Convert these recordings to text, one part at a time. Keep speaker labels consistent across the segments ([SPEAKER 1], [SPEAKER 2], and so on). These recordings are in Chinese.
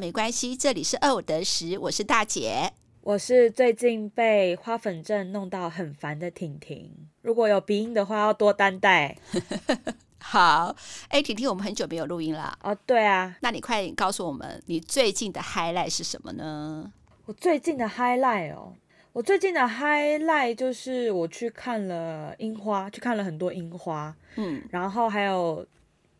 [SPEAKER 1] 没关系，这里是二五得十，我是大姐，
[SPEAKER 2] 我是最近被花粉症弄到很烦的婷婷。如果有鼻音的话，要多担待。
[SPEAKER 1] 好，哎，婷婷，我们很久没有录音了。
[SPEAKER 2] 哦，对啊，
[SPEAKER 1] 那你快点告诉我们，你最近的 highlight 是什么呢？
[SPEAKER 2] 我最近的 highlight 哦，我最近的 highlight 就是我去看了樱花，去看了很多樱花。嗯，然后还有，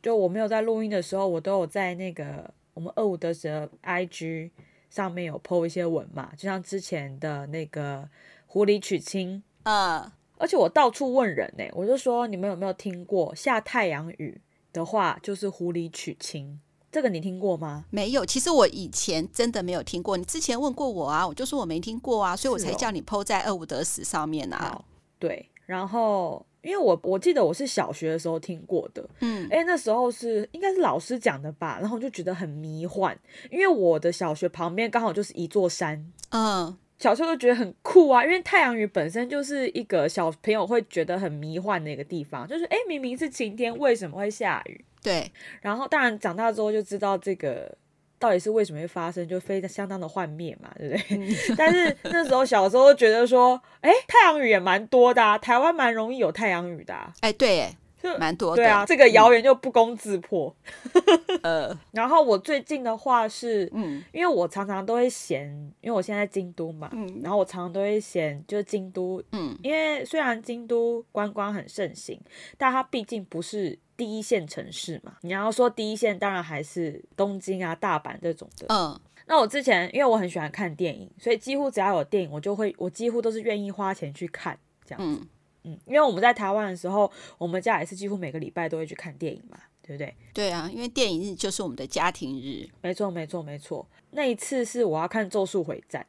[SPEAKER 2] 就我没有在录音的时候，我都有在那个我们二五得十的 IG 上面有 po 一些文嘛，就像之前的那个狐狸娶亲，嗯。而且我到处问人呢、欸，我就说，你们有没有听过下太阳雨的话就是狐狸娶亲？这个你听过吗？
[SPEAKER 1] 没有，其实我以前真的没有听过。你之前问过我啊，我就说我没听过啊，所以我才叫你 po 在二五得十上面啊。
[SPEAKER 2] 对，然后因为我我记得我是小学的时候听过的，嗯，哎，那时候是应该是老师讲的吧，然后就觉得很迷幻，因为我的小学旁边刚好就是一座山，嗯。小时候就觉得很酷啊，因为太阳雨本身就是一个小朋友会觉得很迷幻的一个地方，就是诶，明明是晴天，为什么会下雨？对。然后当然长大之后就知道这个到底是为什么会发生，就非常相当的幻灭嘛，对不对？嗯、但是那时候小时候觉得说，诶，太阳雨也蛮多的啊，台湾蛮容易有太阳雨的啊。
[SPEAKER 1] 诶，对。就蛮多的，
[SPEAKER 2] 对啊，这个谣言就不攻自破。呃、嗯，然后我最近的话是，嗯，因为我常常都会嫌，因为我现在在京都嘛，嗯，然后我常常都会嫌，就是京都，嗯，因为虽然京都观光很盛行，但它毕竟不是第一线城市嘛。你要说第一线，当然还是东京啊、大阪这种的。嗯，那我之前因为我很喜欢看电影，所以几乎只要有电影，我就会，我几乎都是愿意花钱去看这样子。嗯嗯，因为我们在台湾的时候，我们家也是几乎每个礼拜都会去看电影嘛，对不对？
[SPEAKER 1] 对啊，因为电影日就是我们的家庭日。
[SPEAKER 2] 没错，没错，没错。那一次是我要看《咒术回战》，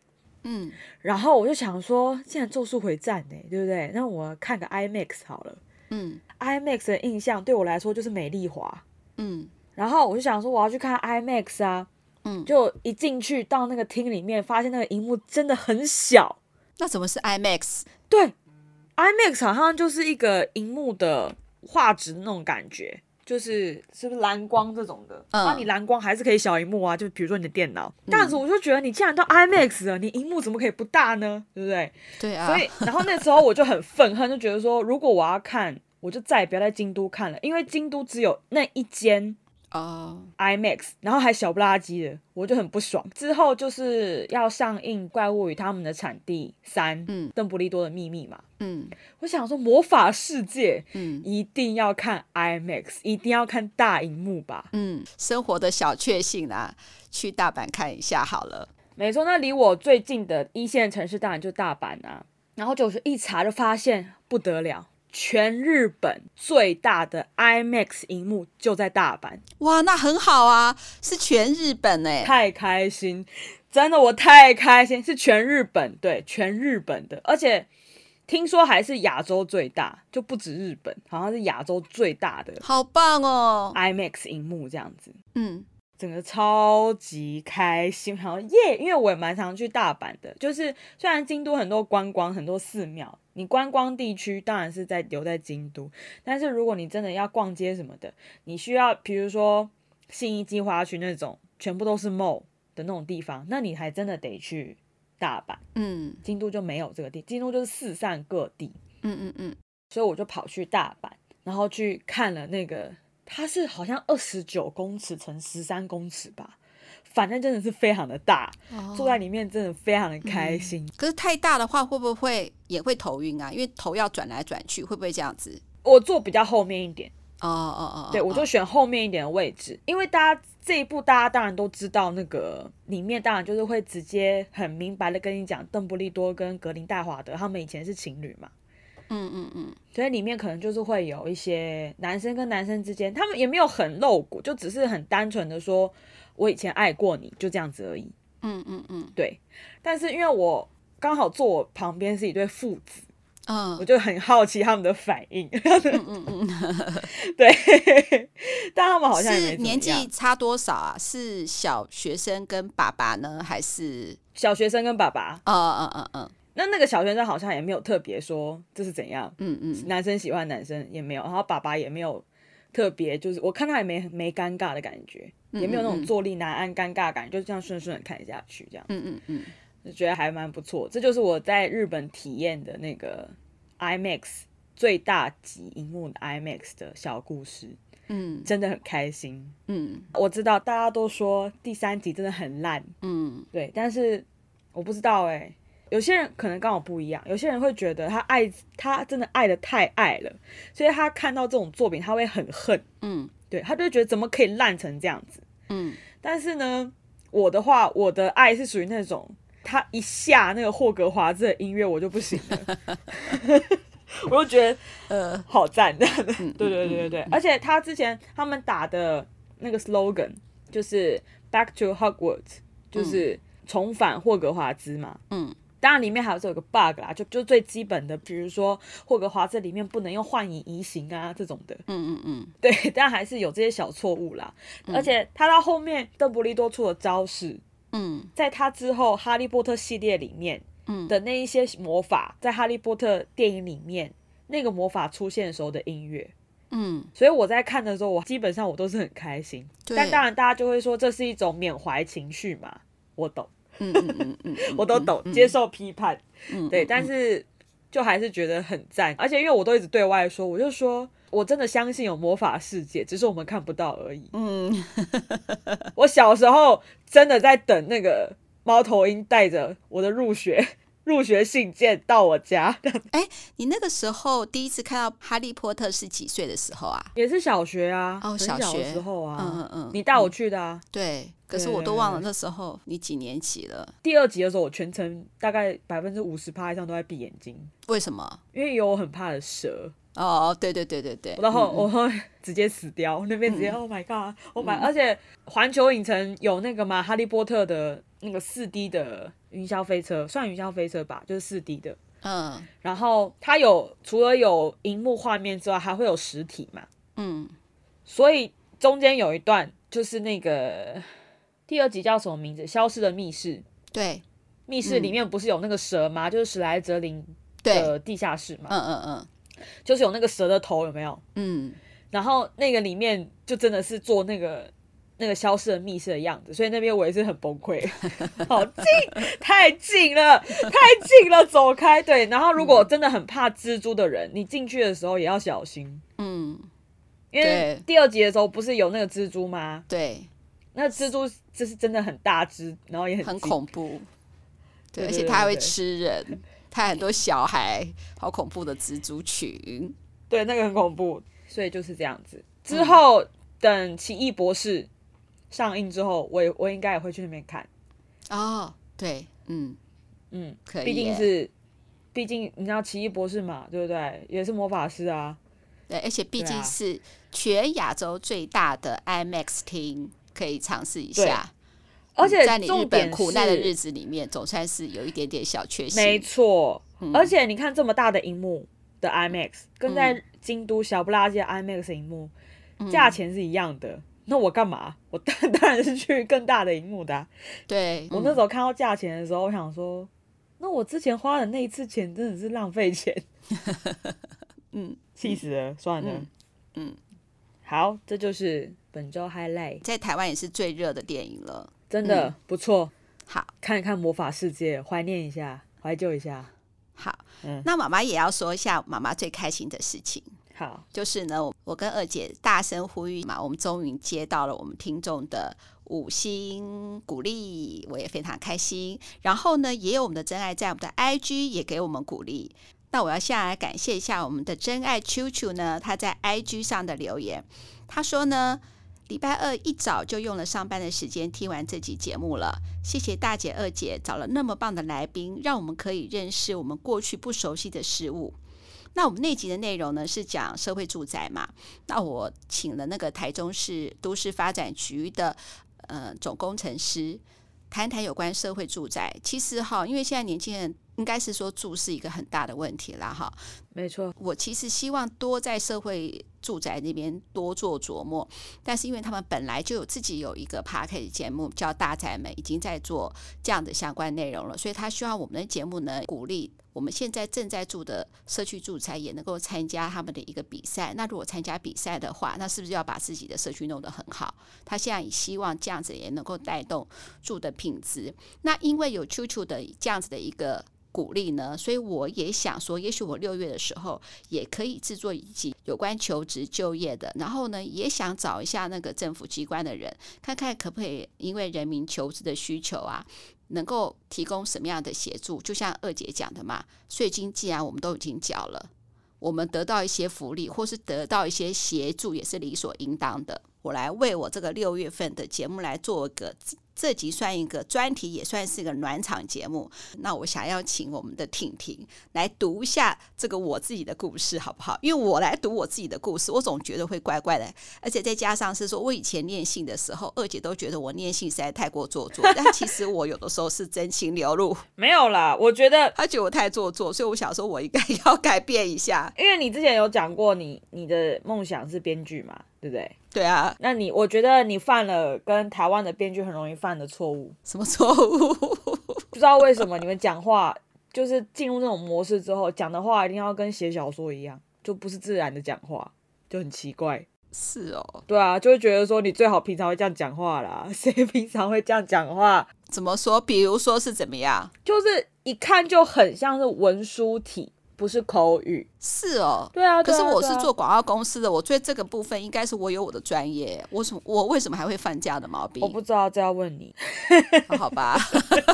[SPEAKER 2] 嗯，然后我就想说，既然《咒术回战》呢，对不对？那我看个 IMAX 好了，嗯，IMAX 的印象对我来说就是美丽华，嗯，然后我就想说我要去看 IMAX 啊，嗯，就一进去到那个厅里面，发现那个荧幕真的很小。
[SPEAKER 1] 那怎么是 IMAX？
[SPEAKER 2] 对。IMAX 好像就是一个荧幕的画质那种感觉，就是是不是蓝光这种的？嗯，那你蓝光还是可以小荧幕啊，就比如说你的电脑。嗯，但是我就觉得你既然到 IMAX 了，你荧幕怎么可以不大呢？对不对？
[SPEAKER 1] 对啊。
[SPEAKER 2] 所以，然后那时候我就很愤恨，就觉得说，如果我要看，我就再也不要在京都看了，因为京都只有那一间。哦、uh,，IMAX，然后还小不拉几的，我就很不爽。之后就是要上映《怪物与他们的产地三》，嗯，邓布利多的秘密嘛，嗯，我想说魔法世界，嗯，一定要看 IMAX，一定要看大荧幕吧，
[SPEAKER 1] 嗯，生活的小确幸啊，去大阪看一下好了。
[SPEAKER 2] 没错，那离我最近的一线城市当然就大阪啊，然后就是一查就发现不得了。全日本最大的 IMAX 荧幕就在大阪，
[SPEAKER 1] 哇，那很好啊，是全日本哎，
[SPEAKER 2] 太开心，真的我太开心，是全日本，对，全日本的，而且听说还是亚洲最大，就不止日本，好像是亚洲最大的，
[SPEAKER 1] 好棒哦
[SPEAKER 2] ，IMAX 荧幕这样子，嗯。整个超级开心，然后耶！因为我也蛮常去大阪的，就是虽然京都很多观光、很多寺庙，你观光地区当然是在留在京都，但是如果你真的要逛街什么的，你需要比如说信义计划区那种全部都是 mall 的那种地方，那你还真的得去大阪。嗯，京都就没有这个地，京都就是四散各地。嗯嗯嗯，所以我就跑去大阪，然后去看了那个。它是好像二十九公尺乘十三公尺吧，反正真的是非常的大，哦，坐在里面真的非常的开心。
[SPEAKER 1] 嗯。可是太大的话，会不会也会头晕啊？因为头要转来转去，会不会这样子？
[SPEAKER 2] 我坐比较后面一点。
[SPEAKER 1] 哦哦哦，
[SPEAKER 2] 对，我就选后面一点的位置，哦，因为大家这一步大家当然都知道，那个里面当然就是会直接很明白的跟你讲，邓布利多跟格林戴华德他们以前是情侣嘛。嗯嗯嗯，所以里面可能就是会有一些男生跟男生之间，他们也没有很露骨，就只是很单纯的说，我以前爱过你，就这样子而已。嗯嗯嗯，对。但是因为我刚好坐我旁边是一对父子，嗯，我就很好奇他们的反应。嗯嗯嗯，对。但他们好像
[SPEAKER 1] 是年纪差多少啊？是小学生跟爸爸呢，还是
[SPEAKER 2] 小学生跟爸爸？
[SPEAKER 1] 嗯嗯嗯嗯。
[SPEAKER 2] 那那个小学生好像也没有特别说这是怎样，嗯嗯，男生喜欢男生也没有，然后爸爸也没有特别，就是我看他也没没尴尬的感觉，也没有那种坐立难安尴尬感，就这样顺顺的看下去，这样，嗯嗯嗯，就觉得还蛮不错。这就是我在日本体验的那个 IMAX 最大级荧幕的 IMAX 的小故事，嗯，真的很开心，嗯，我知道大家都说第三集真的很烂，嗯，对，但是我不知道哎、欸。有些人可能跟我不一样，有些人会觉得他爱他真的爱的太爱了，所以他看到这种作品他会很恨，嗯，对，他就会觉得怎么可以烂成这样子，嗯。但是呢，我的话，我的爱是属于那种，他一下那个霍格华兹的音乐我就不行了，我就觉得呃好赞的，对对对对对，而且他之前他们打的那个 slogan 就是 Back to Hogwarts，就是重返霍格华兹嘛，嗯。当然，里面还有这个 bug 啦，就就最基本的，比如说霍格华兹里面不能用幻影移形啊这种的，嗯嗯嗯，对，但还是有这些小错误啦。嗯、而且他到后面邓布利多出的招式，嗯，在他之后哈利波特系列里面，嗯的那一些魔法，在哈利波特电影里面那个魔法出现的时候的音乐，嗯，所以我在看的时候，我基本上我都是很开心。但当然，大家就会说这是一种缅怀情绪嘛，我懂。嗯嗯嗯嗯，我都懂，接受批判，嗯，对，但是就还是觉得很赞，而且因为我都一直对外说，我就说我真的相信有魔法世界，只是我们看不到而已。嗯，我小时候真的在等那个猫头鹰带着我的入学入学信件到我家。
[SPEAKER 1] 哎，你那个时候第一次看到哈利波特是几岁的时候啊？
[SPEAKER 2] 也是小学啊，
[SPEAKER 1] 哦，小学
[SPEAKER 2] 的时候啊，嗯嗯嗯，你带我去的啊，
[SPEAKER 1] 对。可是我都忘了那时候你几年级了。
[SPEAKER 2] 第二集的时候，我全程大概百分之五十趴以上都在闭眼睛。
[SPEAKER 1] 为什么？
[SPEAKER 2] 因为有我很怕的蛇。
[SPEAKER 1] 哦，对对对对对。
[SPEAKER 2] 然后我会直接死掉，那边直接 Oh my God，Oh my！而且环球影城有那个嘛，哈利波特的那个四 D 的云霄飞车，算云霄飞车吧，就是四 D 的。嗯。然后它有除了有荧幕画面之外，还会有实体嘛。嗯。所以中间有一段就是那个。第二集叫什么名字？消失的密室。
[SPEAKER 1] 对，
[SPEAKER 2] 密室里面不是有那个蛇吗？嗯、就是史莱哲林的地下室嘛。嗯嗯嗯，就是有那个蛇的头，有没有？嗯。然后那个里面就真的是做那个那个消失的密室的样子，所以那边我也是很崩溃。好近，太近了，太近了，走开。对，然后如果真的很怕蜘蛛的人，嗯、你进去的时候也要小心。嗯。因为第二集的时候不是有那个蜘蛛吗？
[SPEAKER 1] 对。
[SPEAKER 2] 那蜘蛛就是真的很大只，然后也很
[SPEAKER 1] 很恐怖，对，而且它还会吃人，它很多小孩，好恐怖的蜘蛛群，
[SPEAKER 2] 对，那个很恐怖，所以就是这样子。之后、嗯、等奇异博士上映之后，我也我应该也会去那边看。
[SPEAKER 1] 哦，对，嗯嗯，可以，
[SPEAKER 2] 毕竟是，毕竟你知道奇异博士嘛，对不对？也是魔法师啊，
[SPEAKER 1] 对，而且毕竟是全亚洲最大的 IMAX 厅。可以尝试一下，
[SPEAKER 2] 而且
[SPEAKER 1] 在你日本苦难的日子里面，总算是有一点点小确幸。
[SPEAKER 2] 没错，嗯、而且你看这么大的荧幕的 IMAX，跟在京都小不拉几的 IMAX 荧幕，价、嗯、钱是一样的。那我干嘛？我当 当然是去更大的荧幕的、啊。
[SPEAKER 1] 对，
[SPEAKER 2] 我那时候看到价钱的时候，我想说，那我之前花的那一次钱真的是浪费钱。嗯，气死了，算了。嗯，嗯好，这就是。本周 highlight
[SPEAKER 1] 在台湾也是最热的电影了，
[SPEAKER 2] 真的、嗯、不错。
[SPEAKER 1] 好，
[SPEAKER 2] 看一看魔法世界，怀念一下，怀旧一下。
[SPEAKER 1] 好，嗯，那妈妈也要说一下妈妈最开心的事情。
[SPEAKER 2] 好，
[SPEAKER 1] 就是呢，我跟二姐大声呼吁嘛，我们终于接到了我们听众的五星鼓励，我也非常开心。然后呢，也有我们的真爱在我们的 IG 也给我们鼓励。那我要下来感谢一下我们的真爱 Q 呢，他在 IG 上的留言，他说呢。礼拜二一早就用了上班的时间听完这集节目了，谢谢大姐、二姐找了那么棒的来宾，让我们可以认识我们过去不熟悉的事物。那我们那集的内容呢，是讲社会住宅嘛？那我请了那个台中市都市发展局的呃总工程师谈谈有关社会住宅。其实哈，因为现在年轻人应该是说住是一个很大的问题啦哈。
[SPEAKER 2] 没错，
[SPEAKER 1] 我其实希望多在社会。住宅那边多做琢磨，但是因为他们本来就有自己有一个 podcast 节目叫《大宅门》，已经在做这样的相关内容了，所以他希望我们的节目呢，鼓励我们现在正在住的社区住宅也能够参加他们的一个比赛。那如果参加比赛的话，那是不是要把自己的社区弄得很好？他现在也希望这样子也能够带动住的品质。那因为有 QQ 的这样子的一个。鼓励呢，所以我也想说，也许我六月的时候也可以制作一集有关求职就业的，然后呢，也想找一下那个政府机关的人，看看可不可以因为人民求职的需求啊，能够提供什么样的协助。就像二姐讲的嘛，税金既然我们都已经缴了，我们得到一些福利或是得到一些协助，也是理所应当的。我来为我这个六月份的节目来做个。这集算一个专题，也算是一个暖场节目。那我想要请我们的婷婷来读一下这个我自己的故事，好不好？因为我来读我自己的故事，我总觉得会怪怪的，而且再加上是说我以前念信的时候，二姐都觉得我念信实在太过做作，但其实我有的时候是真情流露。
[SPEAKER 2] 没有啦，我觉得
[SPEAKER 1] 她觉得我太做作，所以我想说我应该要改变一下。
[SPEAKER 2] 因为你之前有讲过你，你你的梦想是编剧嘛？对不对？
[SPEAKER 1] 对啊，
[SPEAKER 2] 那你我觉得你犯了跟台湾的编剧很容易犯的错误。
[SPEAKER 1] 什么错误？
[SPEAKER 2] 不知道为什么你们讲话就是进入那种模式之后，讲的话一定要跟写小说一样，就不是自然的讲话，就很奇怪。
[SPEAKER 1] 是哦，
[SPEAKER 2] 对啊，就会觉得说你最好平常会这样讲话啦。谁平常会这样讲话？
[SPEAKER 1] 怎么说？比如说是怎么样？
[SPEAKER 2] 就是一看就很像是文书体。不是口语，
[SPEAKER 1] 是哦，
[SPEAKER 2] 对啊，
[SPEAKER 1] 可是我是做广告公司的，我觉得这个部分应该是我有我的专业，我什我为什么还会犯这样的毛病？
[SPEAKER 2] 我不知道，这要问你，
[SPEAKER 1] 好吧？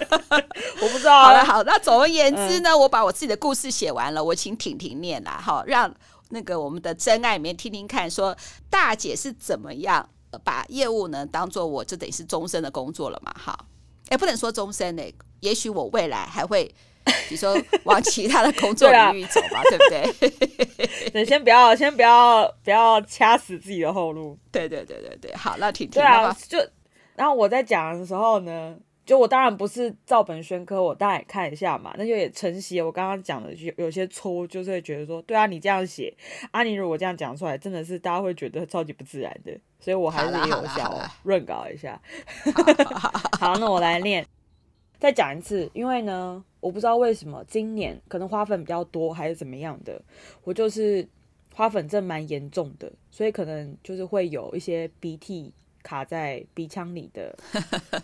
[SPEAKER 2] 我不知道。
[SPEAKER 1] 好了，好，那总而言之呢，嗯、我把我自己的故事写完了，我请婷婷念啦，好，让那个我们的真爱里面听听看，说大姐是怎么样把业务呢当做我这得是终身的工作了嘛？哈，哎，不能说终身呢，也许我未来还会。比如说往其他的工作领域走嘛，对，啊、对不对？
[SPEAKER 2] 你先不要，先不要，不要掐死自己的后路。
[SPEAKER 1] 对对对对对，好，那婷婷。
[SPEAKER 2] 对啊，就然后我在讲的时候呢，就我当然不是照本宣科，我当然也看一下嘛。那就也承袭我刚刚讲的有有些错误，就是会觉得说，对啊，你这样写，阿、啊、你如果这样讲出来，真的是大家会觉得超级不自然的。所以我还是有想润稿一下。好，那我来念。再讲一次，因为呢，我不知道为什么今年可能花粉比较多还是怎么样的，我就是花粉症蛮严重的，所以可能就是会有一些鼻涕卡在鼻腔里的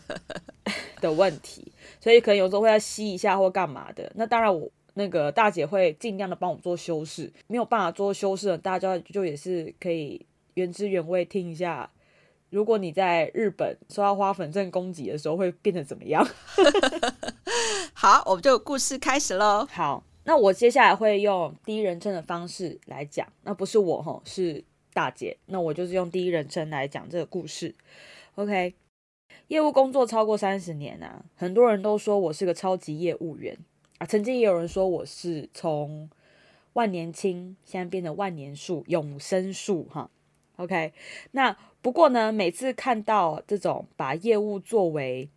[SPEAKER 2] 的问题，所以可能有时候会要吸一下或干嘛的。那当然，我那个大姐会尽量的帮我做修饰，没有办法做修饰的，大家就也是可以原汁原味听一下。如果你在日本受到花粉症攻击的时候，会变成怎么样？
[SPEAKER 1] 好，我们就故事开始喽。
[SPEAKER 2] 好，那我接下来会用第一人称的方式来讲，那不是我吼，是大姐。那我就是用第一人称来讲这个故事。OK，业务工作超过三十年啊，很多人都说我是个超级业务员啊。曾经也有人说我是从万年青现在变成万年树、永生树哈。OK，那。不过呢，每次看到这种把业务作为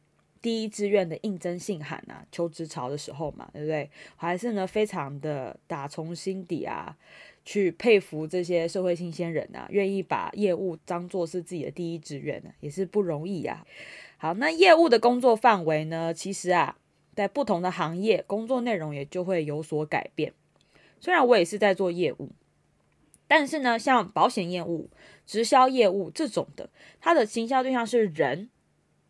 [SPEAKER 2] 第一志愿的应征信函啊，求职潮的时候嘛，对不对？还是呢，非常的打从心底啊，去佩服这些社会新鲜人啊，愿意把业务当做是自己的第一志愿呢，也是不容易啊。好，那业务的工作范围呢，其实啊，在不同的行业，工作内容也就会有所改变。虽然我也是在做业务。但是呢，像保险业务、直销业务这种的，它的行销对象是人，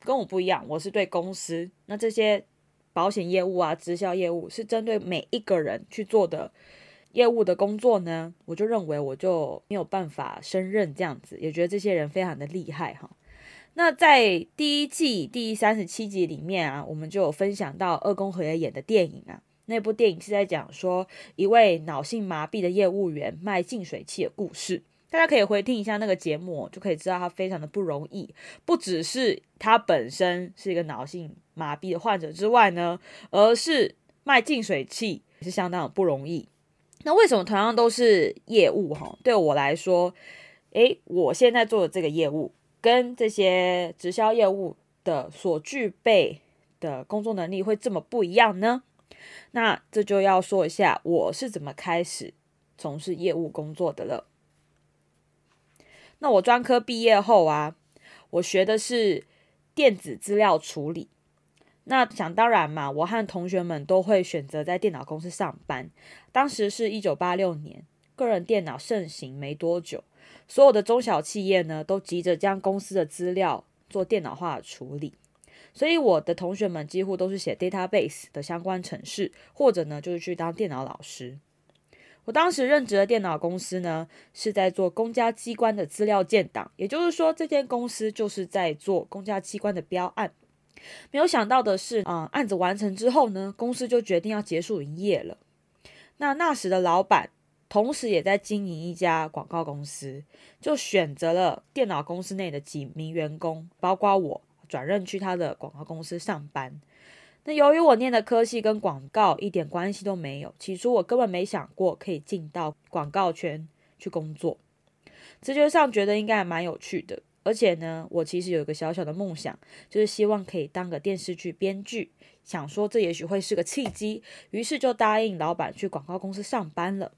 [SPEAKER 2] 跟我不一样。我是对公司，那这些保险业务啊、直销业务是针对每一个人去做的业务的工作呢，我就认为我就没有办法胜任这样子，也觉得这些人非常的厉害哈。那在第一季第三十七集里面啊，我们就有分享到二宫和也演的电影啊。那部电影是在讲说一位脑性麻痹的业务员卖净水器的故事，大家可以回听一下那个节目，就可以知道他非常的不容易。不只是他本身是一个脑性麻痹的患者之外呢，而是卖净水器也是相当的不容易。那为什么同样都是业务哈？对我来说，诶，我现在做的这个业务跟这些直销业务的所具备的工作能力会这么不一样呢？那这就要说一下我是怎么开始从事业务工作的了。那我专科毕业后啊，我学的是电子资料处理。那想当然嘛，我和同学们都会选择在电脑公司上班。当时是一九八六年，个人电脑盛行没多久，所有的中小企业呢都急着将公司的资料做电脑化的处理，所以我的同学们几乎都是写 database 的相关程式，或者呢就是去当电脑老师。我当时任职的电脑公司呢是在做公家机关的资料建档，也就是说，这间公司就是在做公家机关的标案。没有想到的是，啊、嗯，案子完成之后呢，公司就决定要结束营业了。那那时的老板同时也在经营一家广告公司，就选择了电脑公司内的几名员工，包括我，转任去他的广告公司上班。那由于我念的科系跟广告一点关系都没有，起初我根本没想过可以进到广告圈去工作，直觉上觉得应该还蛮有趣的。而且呢，我其实有一个小小的梦想，就是希望可以当个电视剧编剧，想说这也许会是个契机，于是就答应老板去广告公司上班了。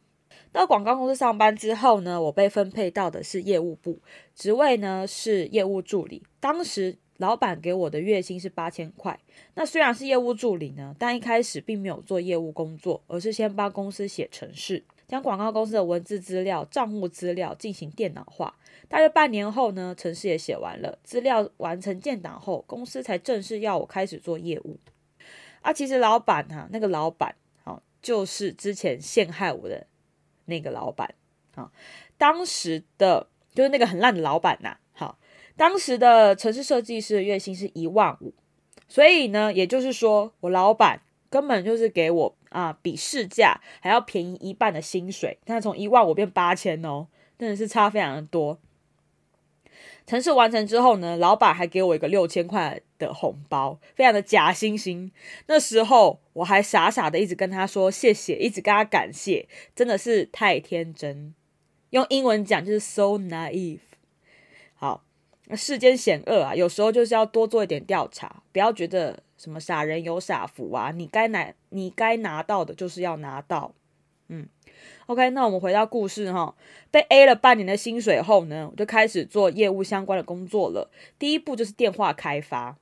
[SPEAKER 2] 到广告公司上班之后呢，我被分配到的是业务部，职位呢是业务助理。当时老板给我的月薪是八千块。那虽然是业务助理呢，但一开始并没有做业务工作，而是先帮公司写程式，将广告公司的文字资料、账户资料进行电脑化。大约半年后呢，程式也写完了，资料完成建档后，公司才正式要我开始做业务。啊，其实老板哈、啊，那个老板啊，就是之前陷害我的那个老板啊。当时的就是那个很烂的老板呐、啊，当时的城市设计师的月薪是一万五，所以呢，也就是说，我老板根本就是给我啊，比市价还要便宜一半的薪水，但是从一万五变八千哦，真的是差非常的多。城市完成之后呢，老板还给我一个六千块的红包，非常的假惺惺。那时候我还傻傻的一直跟他说谢谢，一直跟他感谢，真的是太天真。用英文讲就是 so naive。那世间险恶啊，有时候就是要多做一点调查，不要觉得什么傻人有傻福啊，你该拿你该拿到的就是要拿到，嗯。OK，那我们回到故事哈，被 A 了半年的薪水后呢，我就开始做业务相关的工作了。第一步就是电话开发，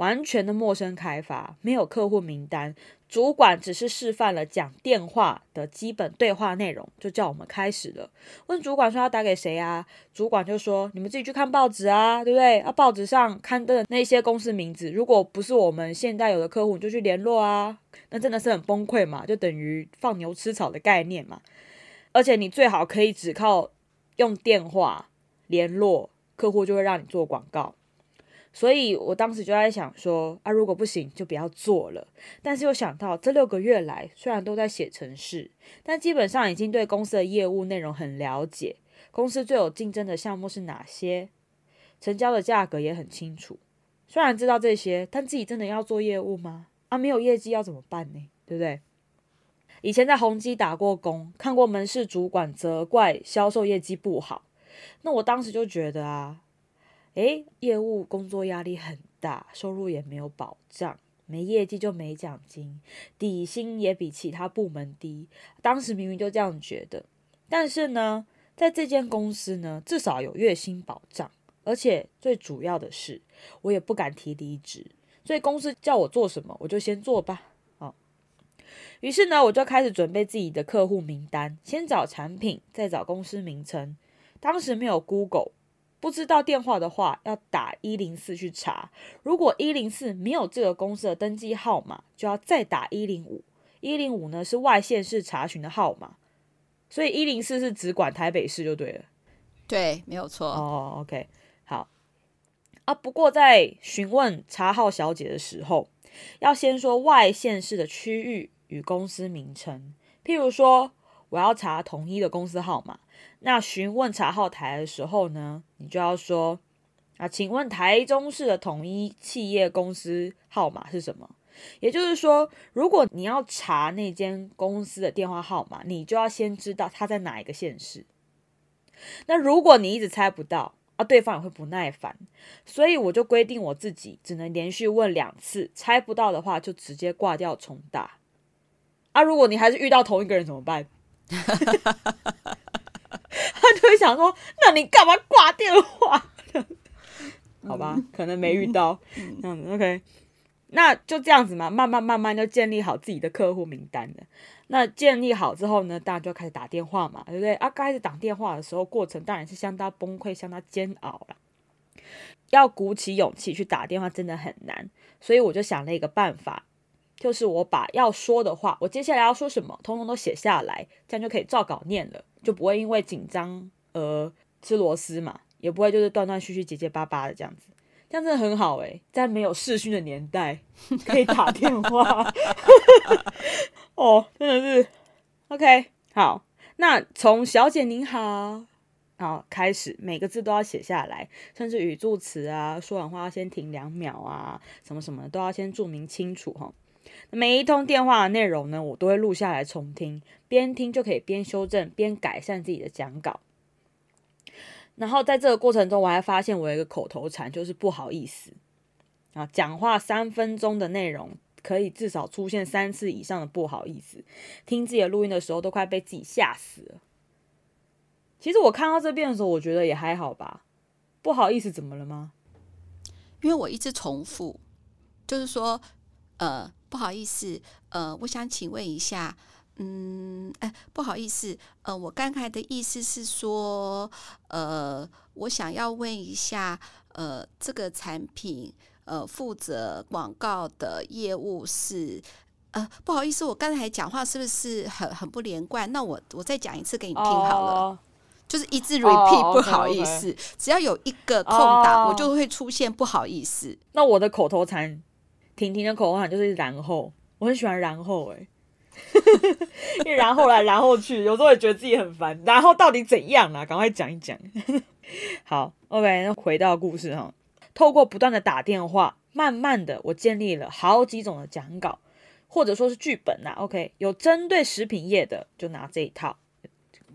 [SPEAKER 2] 完全的陌生开发，没有客户名单，主管只是示范了讲电话的基本对话内容，就叫我们开始了。问主管说要打给谁啊？主管就说你们自己去看报纸啊，对不对？啊，报纸上刊登的那些公司名字，如果不是我们现在有的客户，你就去联络啊。那真的是很崩溃嘛，就等于放牛吃草的概念嘛。而且你最好可以只靠用电话联络客户，就会让你做广告。所以我当时就在想说，啊，如果不行就不要做了。但是又想到这六个月来，虽然都在写程式，但基本上已经对公司的业务内容很了解，公司最有竞争的项目是哪些，成交的价格也很清楚。虽然知道这些，但自己真的要做业务吗？啊，没有业绩要怎么办呢？对不对？以前在宏基打过工，看过门市主管责怪销售业绩不好，那我当时就觉得啊，诶，业务工作压力很大，收入也没有保障，没业绩就没奖金，底薪也比其他部门低。当时明明就这样觉得，但是呢，在这间公司呢，至少有月薪保障，而且最主要的是，我也不敢提离职。所以公司叫我做什么，我就先做吧。好，于是呢，我就开始准备自己的客户名单，先找产品，再找公司名称。当时没有 Google，不知道电话的话要打一零四去查。如果一零四没有这个公司的登记号码，就要再打一零五。一零五呢是外县市查询的号码，所以一零四是只管台北市就对了。
[SPEAKER 1] 对，没有错。
[SPEAKER 2] 哦，OK 好。啊，不过在询问查号小姐的时候，要先说外县市的区域与公司名称。譬如说，我要查统一的公司号码，那询问查号台的时候呢，你就要说啊，请问台中市的统一企业公司号码是什么？也就是说，如果你要查那间公司的电话号码，你就要先知道它在哪一个县市。那如果你一直猜不到，啊，对方也会不耐烦，所以我就规定我自己只能连续问两次，猜不到的话就直接挂掉重打。啊，如果你还是遇到同一个人怎么办？他就会想说，那你干嘛挂电话？好吧，可能没遇到这样子。OK，那就这样子嘛，慢慢慢慢就建立好自己的客户名单了。那建立好之后呢，大家就开始打电话嘛，对不对？啊，刚开始打电话的时候，过程当然是相当崩溃、相当煎熬了。要鼓起勇气去打电话真的很难，所以我就想了一个办法，就是我把要说的话，我接下来要说什么，通通都写下来，这样就可以照稿念了，就不会因为紧张而吃螺丝嘛。也不会就是断断续续、结结巴巴的这样子，这样真的很好诶、欸，在没有视讯的年代可以打 电话，哦，真的是 OK。好，那从小姐您好，好开始，每个字都要写下来，甚至语助词啊，说完话要先停两秒啊，什么什么的都要先注明清楚哈。每一通电话的内容呢，我都会录下来重听，边听就可以边修正、边改善自己的讲稿。然后在这个过程中，我还发现我有一个口头禅，就是不好意思啊。讲话三分钟的内容，可以至少出现三次以上的不好意思。听自己的录音的时候，都快被自己吓死了。其实我看到这边的时候，我觉得也还好吧。不好意思，怎么了吗？
[SPEAKER 1] 因为我一直重复，就是说，呃，不好意思，呃，我想请问一下。嗯，哎，不好意思，呃，我刚才的意思是说，呃，我想要问一下，呃，这个产品，呃，负责广告的业务是，呃，不好意思，我刚才讲话是不是很很不连贯？那我我再讲一次给你听好了，oh. 就是一直 repeat，、oh, okay. 不好意思，只要有一个空档，oh. 我就会出现不好意思。
[SPEAKER 2] 那我的口头禅，婷婷的口号就是然后，我很喜欢然后、欸，哎。因为然后来，然后去，有时候也觉得自己很烦。然后到底怎样啊？赶快讲一讲。好，OK，那回到故事哈。透过不断的打电话，慢慢的，我建立了好几种的讲稿，或者说是剧本呐。OK，有针对食品业的，就拿这一套；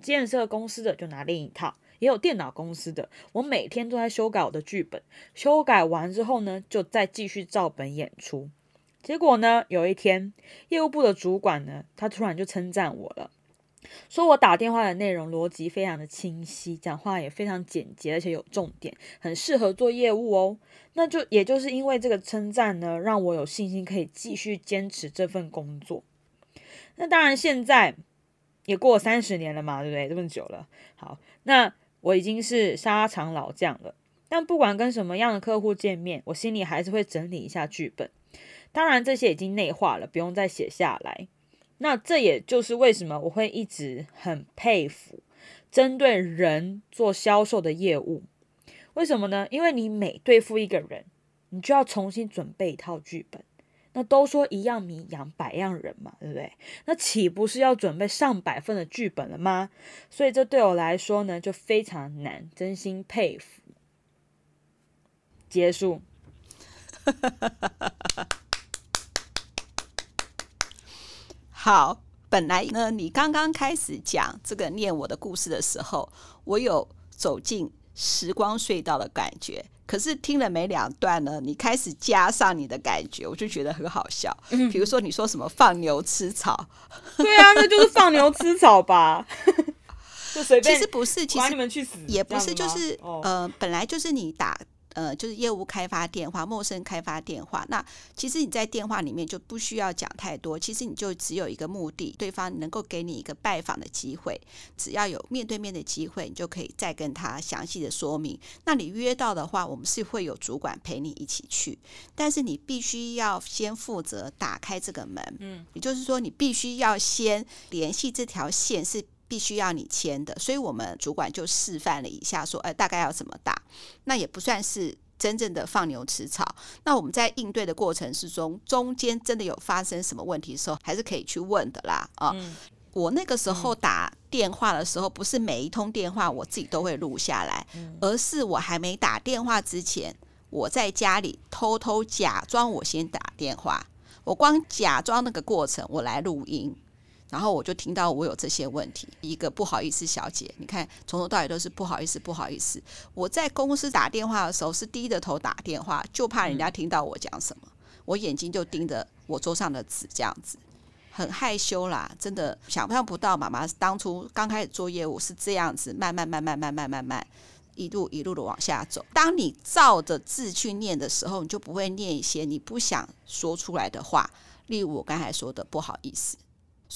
[SPEAKER 2] 建设公司的就拿另一套；也有电脑公司的。我每天都在修改我的剧本，修改完之后呢，就再继续照本演出。结果呢，有一天，业务部的主管呢，他突然就称赞我了，说我打电话的内容逻辑非常的清晰，讲话也非常简洁，而且有重点，很适合做业务哦。那就也就是因为这个称赞呢，让我有信心可以继续坚持这份工作。那当然，现在也过三十年了嘛，对不对？这么久了，好，那我已经是沙场老将了。但不管跟什么样的客户见面，我心里还是会整理一下剧本。当然，这些已经内化了，不用再写下来。那这也就是为什么我会一直很佩服针对人做销售的业务。为什么呢？因为你每对付一个人，你就要重新准备一套剧本。那都说一样米养百样人嘛，对不对？那岂不是要准备上百份的剧本了吗？所以这对我来说呢，就非常难，真心佩服。结束。
[SPEAKER 1] 好，本来呢，你刚刚开始讲这个念我的故事的时候，我有走进时光隧道的感觉。可是听了没两段呢，你开始加上你的感觉，我就觉得很好笑。嗯，比如说你说什么放牛吃草，
[SPEAKER 2] 对啊，那就是放牛吃草吧，就随便。
[SPEAKER 1] 其实不是，其实
[SPEAKER 2] 你们去死，
[SPEAKER 1] 也不是，就是呃，本来就是你打。呃，就是业务开发电话，陌生开发电话。那其实你在电话里面就不需要讲太多，其实你就只有一个目的，对方能够给你一个拜访的机会。只要有面对面的机会，你就可以再跟他详细的说明。那你约到的话，我们是会有主管陪你一起去，但是你必须要先负责打开这个门。嗯，也就是说，你必须要先联系这条线是。必须要你签的，所以我们主管就示范了一下，说，哎，大概要怎么打，那也不算是真正的放牛吃草。那我们在应对的过程之中，中间真的有发生什么问题的时候，还是可以去问的啦。啊、嗯，我那个时候打电话的时候，不是每一通电话我自己都会录下来，而是我还没打电话之前，我在家里偷偷假装我先打电话，我光假装那个过程，我来录音。然后我就听到我有这些问题，一个不好意思，小姐，你看从头到尾都是不好意思，不好意思。我在公司打电话的时候是低着头打电话，就怕人家听到我讲什么，我眼睛就盯着我桌上的纸这样子。很害羞啦，真的想象不到妈妈当初刚开始做业务是这样子，慢慢慢慢慢慢慢慢一路一路的往下走。当你照着字去念的时候，你就不会念一些你不想说出来的话，例如我刚才说的不好意思。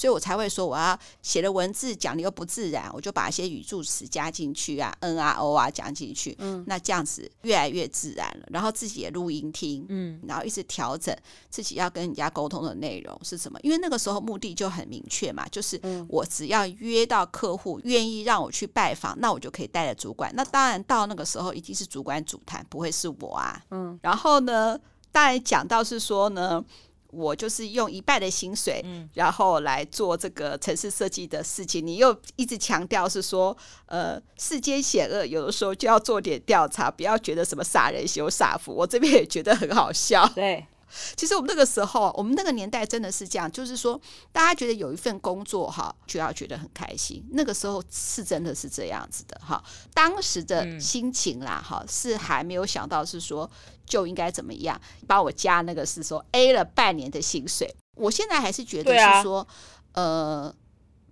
[SPEAKER 1] 所以我才会说，我要写的文字讲的又不自然，我就把一些语助词加进去啊，N 啊 O 啊讲进去，嗯，那这样子越来越自然了。然后自己也录音听，嗯，然后一直调整自己要跟人家沟通的内容是什么。因为那个时候目的就很明确嘛，就是我只要约到客户愿意让我去拜访，那我就可以带着主管。那当然到那个时候一定是主管主谈，不会是我啊，嗯。然后呢，当然讲到是说呢。我就是用一半的薪水，然后来做这个城市设计的事情。你又一直强调是说，呃，世间险恶，有的时候就要做点调查，不要觉得什么傻人有傻福。我这边也觉得很好笑。对。其实我们那个时候，我们那个年代真的是这样，就是说，大家觉得有一份工作哈，就要觉得很开心。那个时候是真的是这样子的哈。当时的心情啦哈，是还没有想到是说就应该怎么样，帮我加那个是说 A 了半年的薪水。我现在还是觉得是说，呃，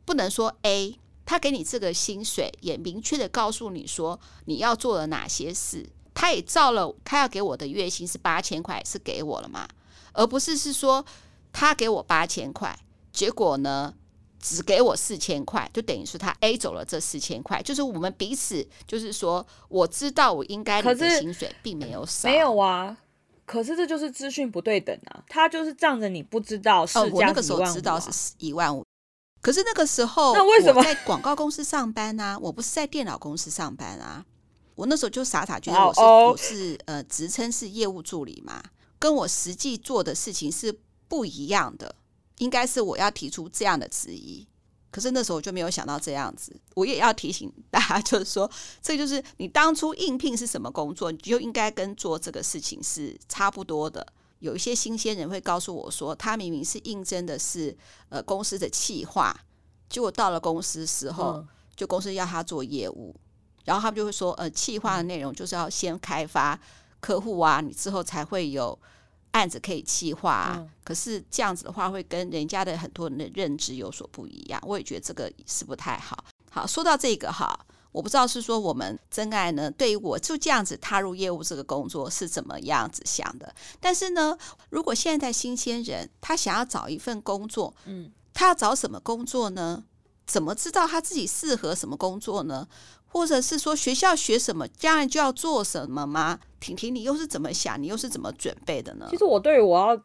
[SPEAKER 1] 不能说 A，他给你这个薪水，也明确的告诉你说你要做了哪些事。他也照了，他要给我的月薪是八千块，是给我了嘛？而不是是说他给我八千块，结果呢只给我四千块，就等于说他 A 走了这四千块。就是我们彼此，就是说我知道我应该领的薪水并没有少，
[SPEAKER 2] 没有啊。可是这就是资讯不对等啊！他就是仗着你不知道是、啊哦，我那个时候知道是一万五，
[SPEAKER 1] 可是那个时候那为什么在广告公司上班呢、啊？我不是在电脑公司上班啊。我那时候就傻傻觉得我是、oh, oh. 我是呃职称是业务助理嘛，跟我实际做的事情是不一样的，应该是我要提出这样的质疑。可是那时候我就没有想到这样子。我也要提醒大家，就是说，这就是你当初应聘是什么工作，你就应该跟做这个事情是差不多的。有一些新鲜人会告诉我说，他明明是应征的是呃公司的企划，结果到了公司时候，嗯、就公司要他做业务。然后他们就会说，呃，企划的内容就是要先开发客户啊，你之后才会有案子可以企划啊。嗯。可是这样子的话，会跟人家的很多人的认知有所不一样。我也觉得这个是不太好。好，说到这个哈，我不知道是说我们真爱呢，对于我就这样子踏入业务这个工作是怎么样子想的。但是呢，如果现在新鲜人他想要找一份工作，嗯，他要找什么工作呢？怎么知道他自己适合什么工作呢？或者是说学校学什么，将来就要做什么吗？婷婷，你又是怎么想？你又是怎么准备的呢？
[SPEAKER 2] 其实我对于我要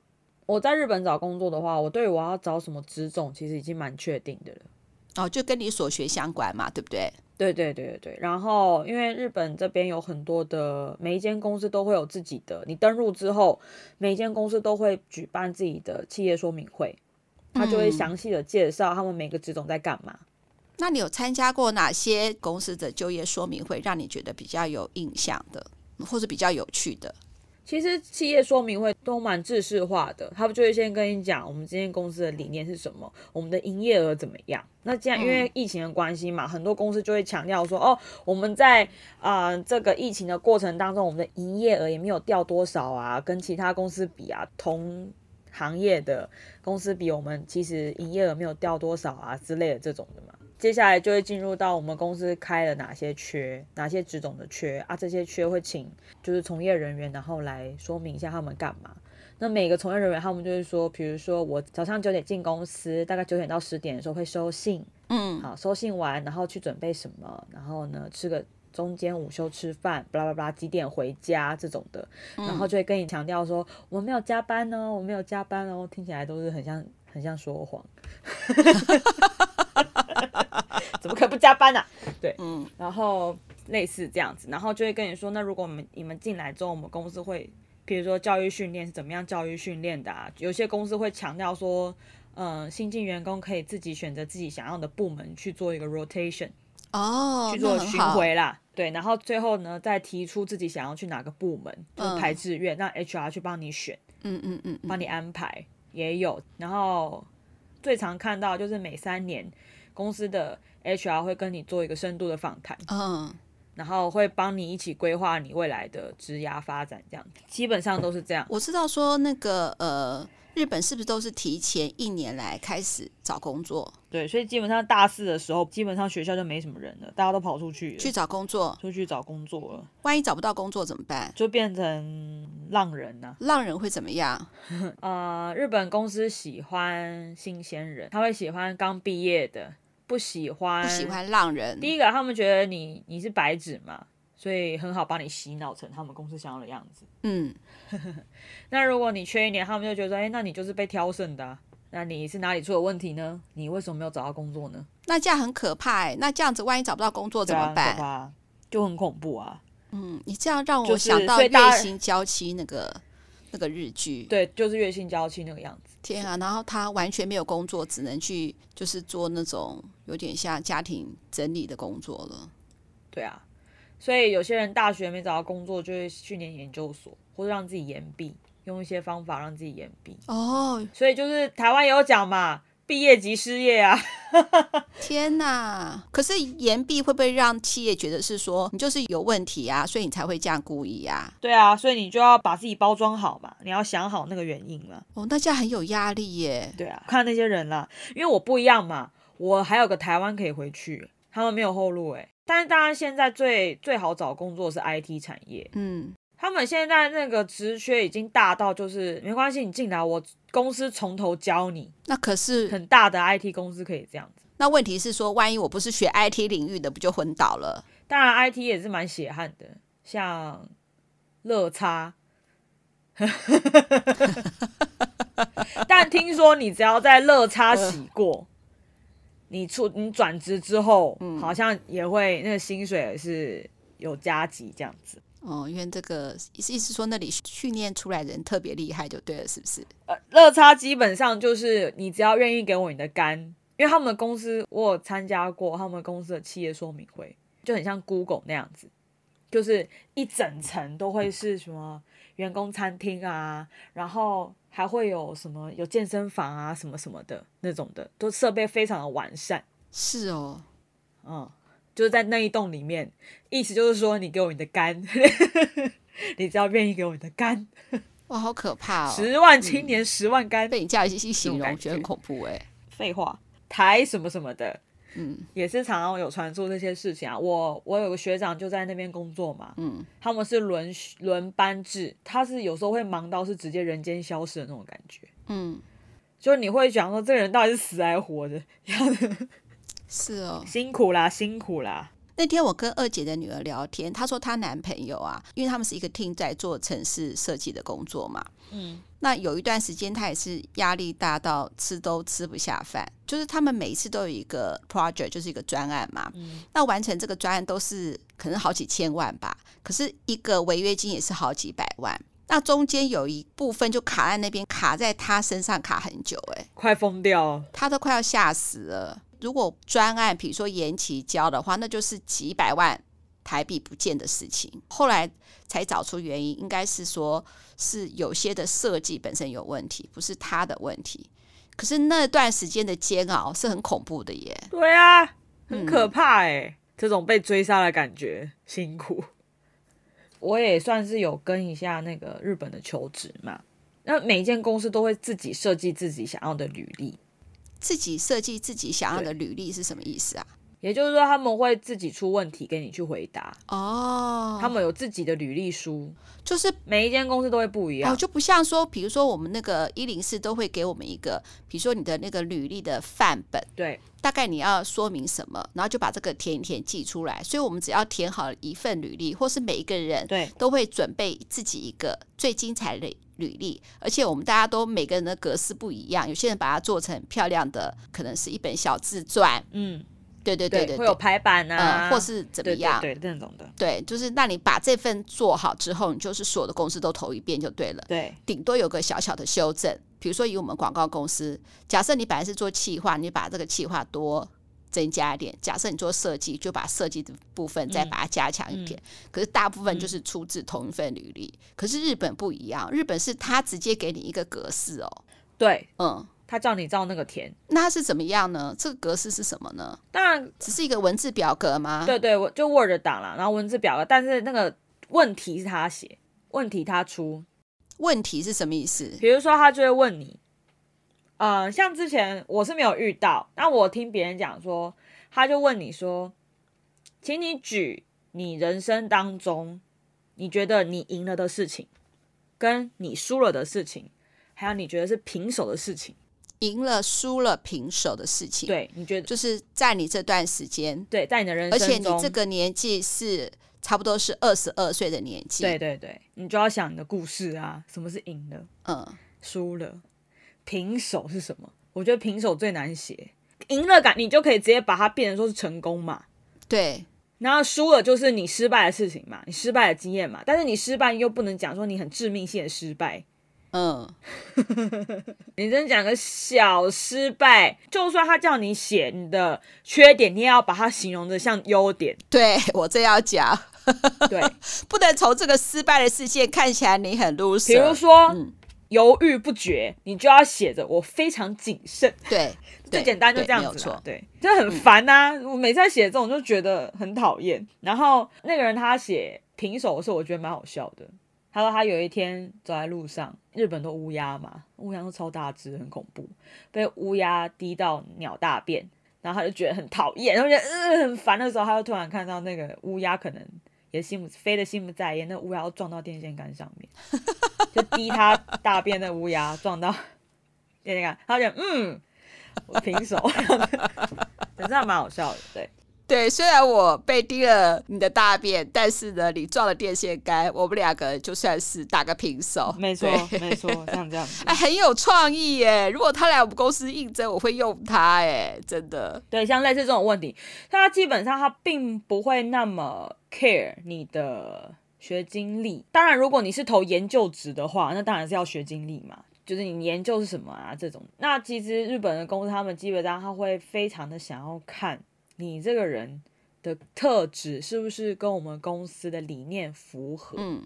[SPEAKER 2] 我在日本找工作的话，我对于我要找什么职种，其实已经蛮确定的了。
[SPEAKER 1] 哦，就跟你所学相关嘛，对不对？
[SPEAKER 2] 对对对对对。然后，因为日本这边有很多的，每一间公司都会有自己的。你登入之后，每一间公司都会举办自己的企业说明会，他就会详细的介绍他们每个职种在干嘛。
[SPEAKER 1] 那你有参加过哪些公司的就业说明会，让你觉得比较有印象的，或者比较有趣的？
[SPEAKER 2] 其实企业说明会都蛮制式化的，他们就会先跟你讲我们今天公司的理念是什么，我们的营业额怎么样。那既然因为疫情的关系嘛，嗯、很多公司就会强调说，哦，我们在啊、呃、这个疫情的过程当中，我们的营业额也没有掉多少啊，跟其他公司比啊，同行业的公司比，我们其实营业额没有掉多少啊之类的这种的嘛。接下来就会进入到我们公司开了哪些缺，哪些职种的缺啊？这些缺会请就是从业人员，然后来说明一下他们干嘛。那每个从业人员，他们就是说，比如说我早上九点进公司，大概九点到十点的时候会收信，嗯，好，收信完，然后去准备什么，然后呢吃个中间午休吃饭，巴拉巴拉几点回家这种的，然后就会跟你强调说我没有加班哦，我没有加班哦，听起来都是很像很像说谎。怎么可以不加班呢、啊？对，嗯，然后类似这样子，然后就会跟你说，那如果我们你们进来之后，我们公司会，比如说教育训练是怎么样教育训练的啊？有些公司会强调说，嗯、呃，新进员工可以自己选择自己想要的部门去做一个 rotation，哦，去做巡回啦，对，然后最后呢，再提出自己想要去哪个部门，就排志愿，让 HR 去帮你选，嗯嗯嗯，帮你安排也有，然后最常看到就是每三年公司的。HR 会跟你做一个深度的访谈，嗯，然后会帮你一起规划你未来的职涯发展，这样基本上都是这样。
[SPEAKER 1] 我知道说那个呃。日本是不是都是提前一年来开始找工作？
[SPEAKER 2] 对，所以基本上大四的时候，基本上学校就没什么人了，大家都跑出去
[SPEAKER 1] 去找工作，
[SPEAKER 2] 出去找工作了。
[SPEAKER 1] 万一找不到工作怎么办？
[SPEAKER 2] 就变成浪人呐、啊。
[SPEAKER 1] 浪人会怎么样？
[SPEAKER 2] 呃，日本公司喜欢新鲜人，他会喜欢刚毕业的，不喜欢
[SPEAKER 1] 不喜欢浪人。
[SPEAKER 2] 第一个，他们觉得你你是白纸嘛。所以很好，帮你洗脑成他们公司想要的样子。嗯，那如果你缺一点，他们就觉得，哎、欸，那你就是被挑剩的、啊。那你是哪里出了问题呢？你为什么没有找到工作呢？
[SPEAKER 1] 那这样很可怕哎、欸。那这样子，万一找不到工作怎么办？
[SPEAKER 2] 啊、就很恐怖啊。
[SPEAKER 1] 嗯，你这样让我想到月薪娇妻那个那个日剧。
[SPEAKER 2] 对，就是月薪娇妻那个样子。
[SPEAKER 1] 天啊！然后他完全没有工作，只能去就是做那种有点像家庭整理的工作了。
[SPEAKER 2] 对啊。所以有些人大学没找到工作，就会去念研究所，或者让自己延毕，用一些方法让自己延毕。哦，oh. 所以就是台湾也有讲嘛，毕业即失业啊！
[SPEAKER 1] 天哪！可是延毕会不会让企业觉得是说你就是有问题啊，所以你才会这样故意啊？
[SPEAKER 2] 对啊，所以你就要把自己包装好嘛，你要想好那个原因了。
[SPEAKER 1] 哦，那这样很有压力耶。
[SPEAKER 2] 对啊，看那些人啦，因为我不一样嘛，我还有个台湾可以回去，他们没有后路哎。但是当然，现在最最好找工作是 IT 产业。嗯，他们现在那个职缺已经大到，就是没关系，你进来，我公司从头教你。
[SPEAKER 1] 那可是
[SPEAKER 2] 很大的 IT 公司可以这样子。
[SPEAKER 1] 那问题是说，万一我不是学 IT 领域的，不就昏倒了？
[SPEAKER 2] 当然，IT 也是蛮血汗的，像乐差。但听说你只要在乐差洗过。呃你出你转职之后，嗯，好像也会那个薪水也是有加急这样子
[SPEAKER 1] 哦。因为这个意思意思说那里训练出来的人特别厉害就对了，是不是？
[SPEAKER 2] 呃，乐差基本上就是你只要愿意给我你的肝，因为他们的公司我有参加过他们公司的企业说明会，就很像 Google 那样子，就是一整层都会是什么员工餐厅啊，然后。还会有什么有健身房啊，什么什么的那种的，都设备非常的完善。
[SPEAKER 1] 是哦，
[SPEAKER 2] 嗯，就是在那一栋里面，意思就是说，你给我你的肝，你只要愿意给我你的肝，
[SPEAKER 1] 哇，好可怕哦！
[SPEAKER 2] 十万青年十万肝，
[SPEAKER 1] 被你这样一形容，觉得很恐怖哎。
[SPEAKER 2] 废话，台什么什么的。嗯，也是常常有传出这些事情啊。我我有个学长就在那边工作嘛，嗯，他们是轮轮班制，他是有时候会忙到是直接人间消失的那种感觉，嗯，就你会讲说这个人到底是死还是活的，
[SPEAKER 1] 是哦，
[SPEAKER 2] 辛苦啦，辛苦啦。
[SPEAKER 1] 那天我跟二姐的女儿聊天，她说她男朋友啊，因为他们是一个 team 在做城市设计的工作嘛，嗯，那有一段时间她也是压力大到吃都吃不下饭，就是他们每一次都有一个 project，就是一个专案嘛，嗯，那完成这个专案都是可能好几千万吧，可是一个违约金也是好几百万，那中间有一部分就卡在那边，卡在她身上卡很久，欸，哎，
[SPEAKER 2] 快疯掉，
[SPEAKER 1] 她都快要吓死了。如果专案，比如说延期交的话，那就是几百万台币不见的事情。后来才找出原因，应该是说是有些的设计本身有问题，不是他的问题。可是那段时间的煎熬是很恐怖的耶。
[SPEAKER 2] 对啊，很可怕哎，嗯、这种被追杀的感觉，辛苦。我也算是有跟一下那个日本的求职嘛，那每一间公司都会自己设计自己想要的履历。
[SPEAKER 1] 自己设计自己想要的履历是什么意思啊？
[SPEAKER 2] 也就是说，他们会自己出问题给你去回答哦。他们有自己的履历书，
[SPEAKER 1] 就是
[SPEAKER 2] 每一间公司都会不一样，
[SPEAKER 1] 哦，就不像说，比如说我们那个一零四都会给我们一个，比如说你的那个履历的范本，
[SPEAKER 2] 对，
[SPEAKER 1] 大概你要说明什么，然后就把这个填一填寄出来。所以我们只要填好一份履历，或是每一个人对都会准备自己一个最精彩的。履历，而且我们大家都每个人的格式不一样，有些人把它做成漂亮的，可能是一本小自传，嗯，对对对对，对，
[SPEAKER 2] 会有排版啊、
[SPEAKER 1] 嗯，或是怎
[SPEAKER 2] 么样，对那种的，
[SPEAKER 1] 对，就是那你把这份做好之后，你就是所有的公司都投一遍就对了，
[SPEAKER 2] 对，
[SPEAKER 1] 顶多有个小小的修正，比如说以我们广告公司，假设你本来是做企划，你把这个企划多。增加一点。假设你做设计，就把设计的部分再把它加强一点。可是大部分就是出自同一份履历。嗯、可是日本不一样，日本是他直接给你一个格式哦。
[SPEAKER 2] 对，嗯，他叫你照那个填。
[SPEAKER 1] 那它是怎么样呢？这个格式是什么呢？
[SPEAKER 2] 当然
[SPEAKER 1] 只是一个文字表格吗？
[SPEAKER 2] 对对，我就 Word 档了，然后文字表格，但是那个问题是他写，问题他出。
[SPEAKER 1] 问题是什么意思？
[SPEAKER 2] 比如说，他就会问你，呃，像之前我是没有遇到，那我听别人讲说，他就问你说，请你举你人生当中你觉得你赢了的事情，跟你输了的事情，还有你觉得是平手的事情，
[SPEAKER 1] 赢了、输了、平手的事情，
[SPEAKER 2] 对，你觉得
[SPEAKER 1] 就是在你这段时间，
[SPEAKER 2] 对，在你的人生，
[SPEAKER 1] 而且你这个年纪是。差不多是二十二岁的年纪，
[SPEAKER 2] 对对对，你就要想你的故事啊，什么是赢了，
[SPEAKER 1] 嗯，
[SPEAKER 2] 输了，平手是什么？我觉得平手最难写，赢了感你就可以直接把它变成说是成功嘛，
[SPEAKER 1] 对，
[SPEAKER 2] 然后输了就是你失败的事情嘛，你失败的经验嘛，但是你失败又不能讲说你很致命性的失败。嗯，你真讲个小失败，就算他叫你写你的缺点，你也要把它形容的像优点。
[SPEAKER 1] 对，我这要讲，
[SPEAKER 2] 对，
[SPEAKER 1] 不能从这个失败的事件看起来你很 loser。
[SPEAKER 2] 比如说，嗯、犹豫不决，你就要写着我非常谨慎。
[SPEAKER 1] 对，
[SPEAKER 2] 最简单就这样子嘛。对，就很烦呐、啊。嗯、我每次在写这种就觉得很讨厌。然后那个人他写平手的时候，我觉得蛮好笑的。他说他有一天走在路上，日本都乌鸦嘛，乌鸦都超大只，很恐怖，被乌鸦滴到鸟大便，然后他就觉得很讨厌，然后觉得嗯很烦的时候，他就突然看到那个乌鸦可能也心不飞的心不在焉，那乌鸦撞到电线杆上面，就滴他大便那乌鸦撞到电线杆，他就嗯，我平手，真的蛮好笑的，对。
[SPEAKER 1] 对，虽然我被滴了你的大便，但是呢，你撞了电线杆，我们两个就算是打个平手。
[SPEAKER 2] 没错，对没错，这样这样。
[SPEAKER 1] 哎，很有创意耶！如果他来我们公司应征，我会用他哎，真的。
[SPEAKER 2] 对，像类似这种问题，他基本上他并不会那么 care 你的学经历。当然，如果你是投研究职的话，那当然是要学经历嘛，就是你研究是什么啊这种。那其实日本的公司，他们基本上他会非常的想要看。你这个人的特质是不是跟我们公司的理念符合？嗯，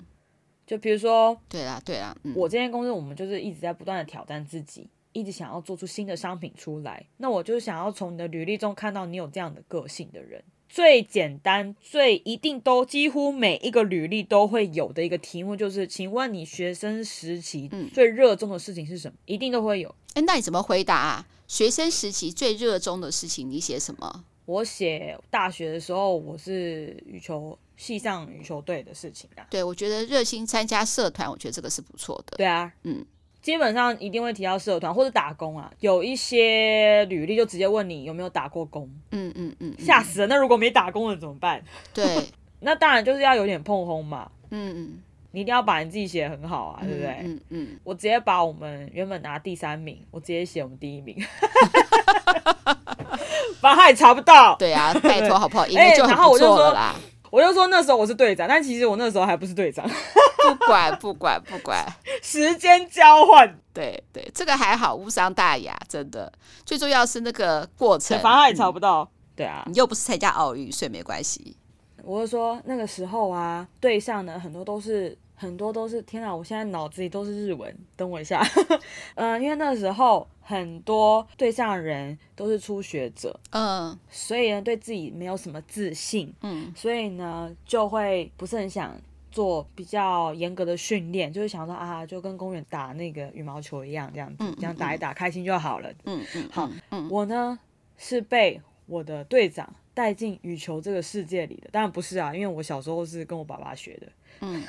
[SPEAKER 2] 就比如说，
[SPEAKER 1] 对啦，对啦，嗯，
[SPEAKER 2] 我这间公司，我们就是一直在不断的挑战自己，一直想要做出新的商品出来。那我就是想要从你的履历中看到你有这样的个性的人。最简单、最一定都几乎每一个履历都会有的一个题目，就是，请问你学生时期最热衷的事情是什么？嗯，一定都会有。
[SPEAKER 1] 诶，那你怎么回答啊？学生时期最热衷的事情，你写什么？
[SPEAKER 2] 我写大学的时候，我是羽球系上羽球队的事情啊。
[SPEAKER 1] 对，我觉得热心参加社团，我觉得这个是不错的。
[SPEAKER 2] 对啊，
[SPEAKER 1] 嗯，
[SPEAKER 2] 基本上一定会提到社团或者打工啊。有一些履历就直接问你有没有打过工。
[SPEAKER 1] 嗯嗯嗯，
[SPEAKER 2] 吓死了！那如果没打工了怎么办？
[SPEAKER 1] 对，
[SPEAKER 2] 那当然就是要有点碰轰嘛。
[SPEAKER 1] 嗯嗯，
[SPEAKER 2] 你一定要把你自己写得很好啊，对不对？
[SPEAKER 1] 嗯嗯，
[SPEAKER 2] 我直接把我们原本拿第三名，我直接写我们第一名。反正他也查不到。
[SPEAKER 1] 对啊，拜托好不好？应该就很不错了啦。
[SPEAKER 2] 我就说那时候我是队长，但其实我那时候还不是队长。
[SPEAKER 1] 不管不管不管，
[SPEAKER 2] 时间交换。
[SPEAKER 1] 对对，这个还好，无伤大雅，真的。最重要是那个过程。
[SPEAKER 2] 反正他也查不到。嗯、对啊，
[SPEAKER 1] 你又不是参加奥运，所以没关系。
[SPEAKER 2] 我就说那个时候啊，队上呢很多都是。很多都是天哪！我现在脑子里都是日文。等我一下，嗯、呃，因为那时候很多对象的人都是初学者，
[SPEAKER 1] 嗯，
[SPEAKER 2] 所以呢对自己没有什么自信，
[SPEAKER 1] 嗯，
[SPEAKER 2] 所以呢就会不是很想做比较严格的训练，就是想说啊，就跟公园打那个羽毛球一样，这样子，嗯、这样打一打，开心就好了。
[SPEAKER 1] 嗯嗯，
[SPEAKER 2] 好，
[SPEAKER 1] 嗯，
[SPEAKER 2] 我呢是被我的队长带进羽球这个世界里的，当然不是啊，因为我小时候是跟我爸爸学的，
[SPEAKER 1] 嗯。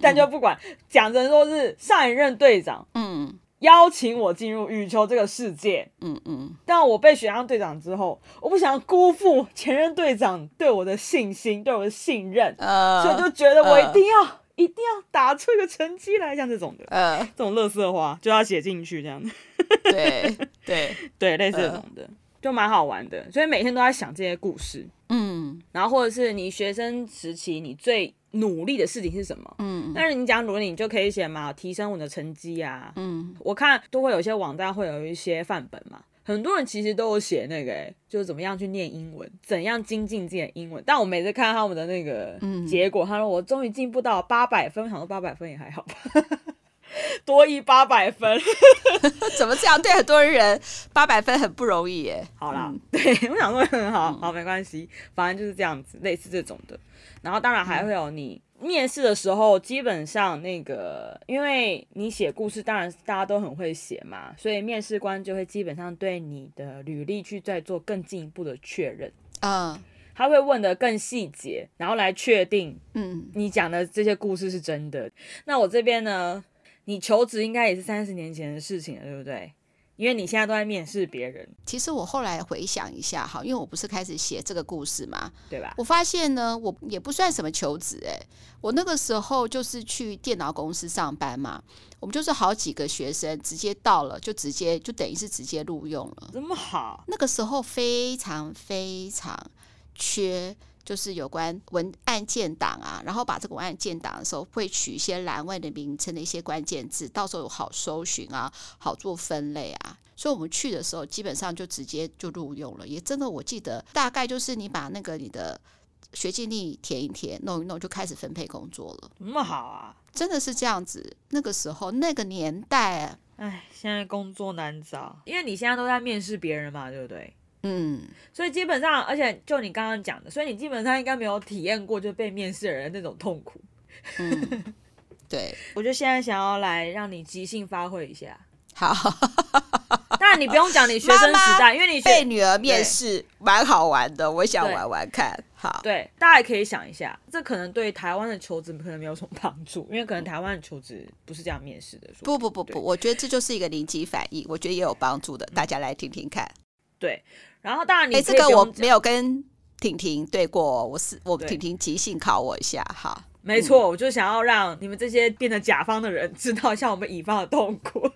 [SPEAKER 2] 但就不管讲成说是上一任队长，
[SPEAKER 1] 嗯，
[SPEAKER 2] 邀请我进入羽球这个世界，
[SPEAKER 1] 嗯嗯，
[SPEAKER 2] 但我被选上队长之后，我不想辜负前任队长对我的信心，对我的信任，
[SPEAKER 1] 呃，
[SPEAKER 2] 所以就觉得我一定要，呃、一定要打出一个成绩来，像这种的，
[SPEAKER 1] 呃，
[SPEAKER 2] 这种乐色话就要写进去，这样。子，
[SPEAKER 1] 对对。
[SPEAKER 2] 对，类似这种的，呃、就蛮好玩的，所以每天都在想这些故事，
[SPEAKER 1] 嗯，
[SPEAKER 2] 然后或者是你学生时期你最。努力的事情是什么？
[SPEAKER 1] 嗯，
[SPEAKER 2] 但是你讲努力，你就可以写嘛，提升我的成绩啊。
[SPEAKER 1] 嗯，
[SPEAKER 2] 我看都会有些网站会有一些范本嘛，很多人其实都有写那个、欸，就是怎么样去念英文，怎样精进自己的英文。但我每次看他们的那个结果，嗯、他说我终于进步到八百分，想说八百分也还好吧。多一八百分，
[SPEAKER 1] 怎么这样？对很多人八百分很不容易耶。
[SPEAKER 2] 好啦，嗯、对我想说很好，好没关系，反正就是这样子，类似这种的。然后当然还会有你面试的时候，基本上那个，因为你写故事，当然大家都很会写嘛，所以面试官就会基本上对你的履历去再做更进一步的确认啊。他会问的更细节，然后来确定，嗯，你讲的这些故事是真的。嗯、那我这边呢，你求职应该也是三十年前的事情了，对不对？因为你现在都在面试别人。
[SPEAKER 1] 其实我后来回想一下，哈，因为我不是开始写这个故事嘛，
[SPEAKER 2] 对吧？
[SPEAKER 1] 我发现呢，我也不算什么求职，诶，我那个时候就是去电脑公司上班嘛，我们就是好几个学生直接到了，就直接就等于是直接录用了，
[SPEAKER 2] 这么好？
[SPEAKER 1] 那个时候非常非常。缺就是有关文案建档啊，然后把这个文案建档的时候，会取一些栏位的名称的一些关键字，到时候好搜寻啊，好做分类啊。所以我们去的时候，基本上就直接就录用了。也真的，我记得大概就是你把那个你的学经历填一填，弄一弄，就开始分配工作了。
[SPEAKER 2] 那么好啊，
[SPEAKER 1] 真的是这样子。那个时候那个年代，
[SPEAKER 2] 哎，现在工作难找，因为你现在都在面试别人嘛，对不对？嗯，所以基本上，而且就你刚刚讲的，所以你基本上应该没有体验过就被面试的人的那种痛苦。
[SPEAKER 1] 嗯，对，
[SPEAKER 2] 我就现在想要来让你即兴发挥一下。
[SPEAKER 1] 好，
[SPEAKER 2] 当然你不用讲你学生时代，因为你
[SPEAKER 1] 被女儿面试蛮好玩的，我想玩玩看。好，
[SPEAKER 2] 对，大家也可以想一下，这可能对台湾的求职可能没有什么帮助，因为可能台湾的求职不是这样面试的。
[SPEAKER 1] 不不不不，我觉得这就是一个临机反应，我觉得也有帮助的，大家来听听看。
[SPEAKER 2] 对。然后当然你，
[SPEAKER 1] 哎，这个我没有跟婷婷对过，我是我婷婷即兴考我一下哈。
[SPEAKER 2] 没错，嗯、我就想要让你们这些变成甲方的人知道一下我们乙方的痛苦。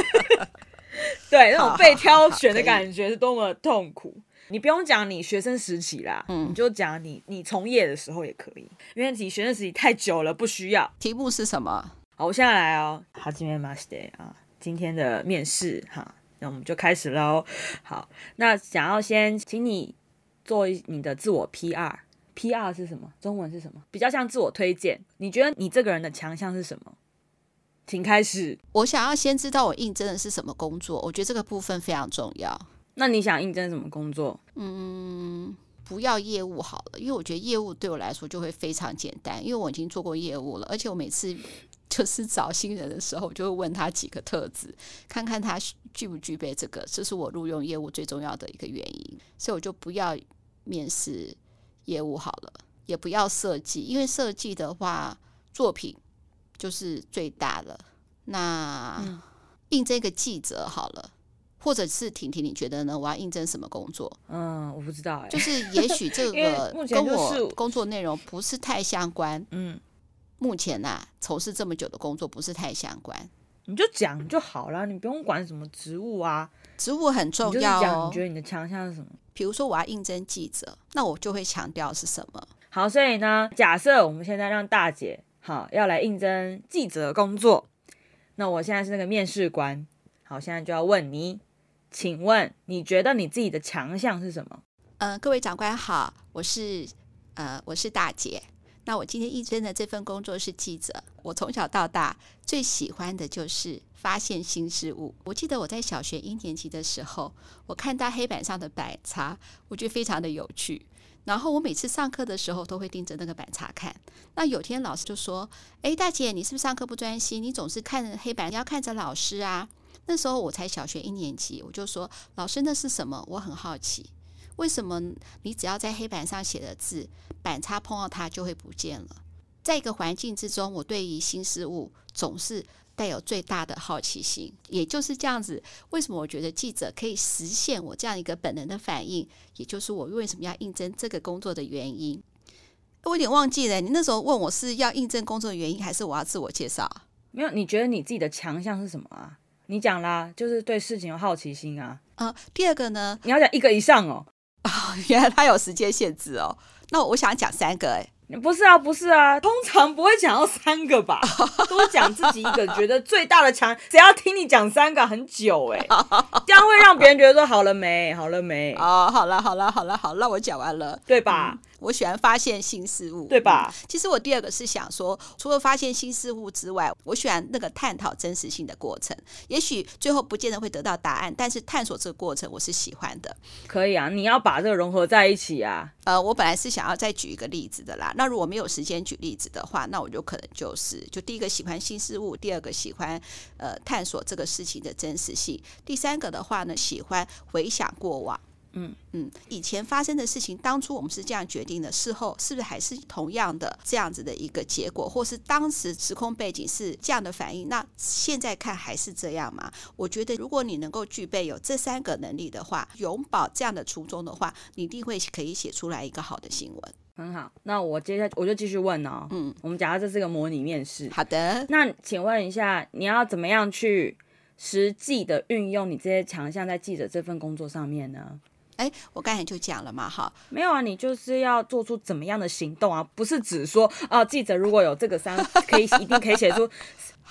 [SPEAKER 2] 对，那种被挑选的感觉是多么痛苦。你不用讲你学生时期啦，嗯，你就讲你你从业的时候也可以，因为你学生时期太久了，不需要。
[SPEAKER 1] 题目是什么？
[SPEAKER 2] 好，我现在来哦。はじめまして啊，今天的面试哈。 那我们就开始喽。好，那想要先请你做你的自我 PR，PR 是什么？中文是什么？比较像自我推荐。你觉得你这个人的强项是什么？请开始。
[SPEAKER 1] 我想要先知道我应征的是什么工作，我觉得这个部分非常重要。
[SPEAKER 2] 那你想应征什么工作？
[SPEAKER 1] 嗯，不要业务好了，因为我觉得业务对我来说就会非常简单，因为我已经做过业务了，而且我每次。就是找新人的时候，就会问他几个特质，看看他具不具备这个，这是我录用业务最重要的一个原因。所以我就不要面试业务好了，也不要设计，因为设计的话作品就是最大的。那应征一个记者好了，或者是婷婷，你觉得呢？我要应征什么工作？
[SPEAKER 2] 嗯，我不知道哎、欸，
[SPEAKER 1] 就是也许这 个跟我工作内容不是太相关。嗯。目前呐、啊，从事这么久的工作不是太相关，
[SPEAKER 2] 你就讲就好了，你不用管什么职务啊，
[SPEAKER 1] 职务很重要哦。
[SPEAKER 2] 你觉得你的强项是什么？
[SPEAKER 1] 比如说我要应征记者，那我就会强调是什么。
[SPEAKER 2] 好，所以呢，假设我们现在让大姐好要来应征记者工作，那我现在是那个面试官，好，现在就要问你，请问你觉得你自己的强项是什么？
[SPEAKER 1] 呃，各位长官好，我是呃我是大姐。那我今天应征的这份工作是记者。我从小到大最喜欢的就是发现新事物。我记得我在小学一年级的时候，我看到黑板上的板擦，我觉得非常的有趣。然后我每次上课的时候都会盯着那个板擦看。那有天老师就说：“诶，大姐，你是不是上课不专心？你总是看着黑板，你要看着老师啊。”那时候我才小学一年级，我就说：“老师，那是什么？我很好奇。”为什么你只要在黑板上写的字，板擦碰到它就会不见了？在一个环境之中，我对于新事物总是带有最大的好奇心。也就是这样子，为什么我觉得记者可以实现我这样一个本能的反应？也就是我为什么要应征这个工作的原因。我有点忘记了，你那时候问我是要应征工作的原因，还是我要自我介绍？
[SPEAKER 2] 没有，你觉得你自己的强项是什么啊？你讲啦，就是对事情有好奇心啊。
[SPEAKER 1] 啊、呃，第二个呢？
[SPEAKER 2] 你要讲一个以上哦。
[SPEAKER 1] 哦，原来他有时间限制哦。那我想讲三个，哎，
[SPEAKER 2] 不是啊，不是啊，通常不会讲到三个吧？多讲自己一个，觉得最大的强，只要听你讲三个很久哎，这样会让别人觉得说好了没，好了没？
[SPEAKER 1] 哦，好了，好了，好了，好了，那我讲完了，
[SPEAKER 2] 对吧？嗯
[SPEAKER 1] 我喜欢发现新事物，
[SPEAKER 2] 对吧？
[SPEAKER 1] 嗯，其实我第二个是想说，除了发现新事物之外，我喜欢那个探讨真实性的过程。也许最后不见得会得到答案，但是探索这个过程我是喜欢的。
[SPEAKER 2] 可以啊，你要把这个融合在一起啊。
[SPEAKER 1] 呃，我本来是想要再举一个例子的啦。那如果没有时间举例子的话，那我就可能就是，就第一个喜欢新事物，第二个喜欢呃探索这个事情的真实性，第三个的话呢，喜欢回想过往。嗯嗯，以前发生的事情，当初我们是这样决定的，事后是不是还是同样的这样子的一个结果，或是当时时空背景是这样的反应？那现在看还是这样吗？我觉得，如果你能够具备有这三个能力的话，永葆这样的初衷的话，你一定会可以写出来一个好的新闻。
[SPEAKER 2] 很好，那我接下来我就继续问哦。嗯，我们假设这是个模拟面试。
[SPEAKER 1] 好的，
[SPEAKER 2] 那请问一下，你要怎么样去实际的运用你这些强项在记者这份工作上面呢？
[SPEAKER 1] 哎，我刚才就讲了嘛，哈，
[SPEAKER 2] 没有啊，你就是要做出怎么样的行动啊？不是只说啊，记者如果有这个三，可以一定可以写出。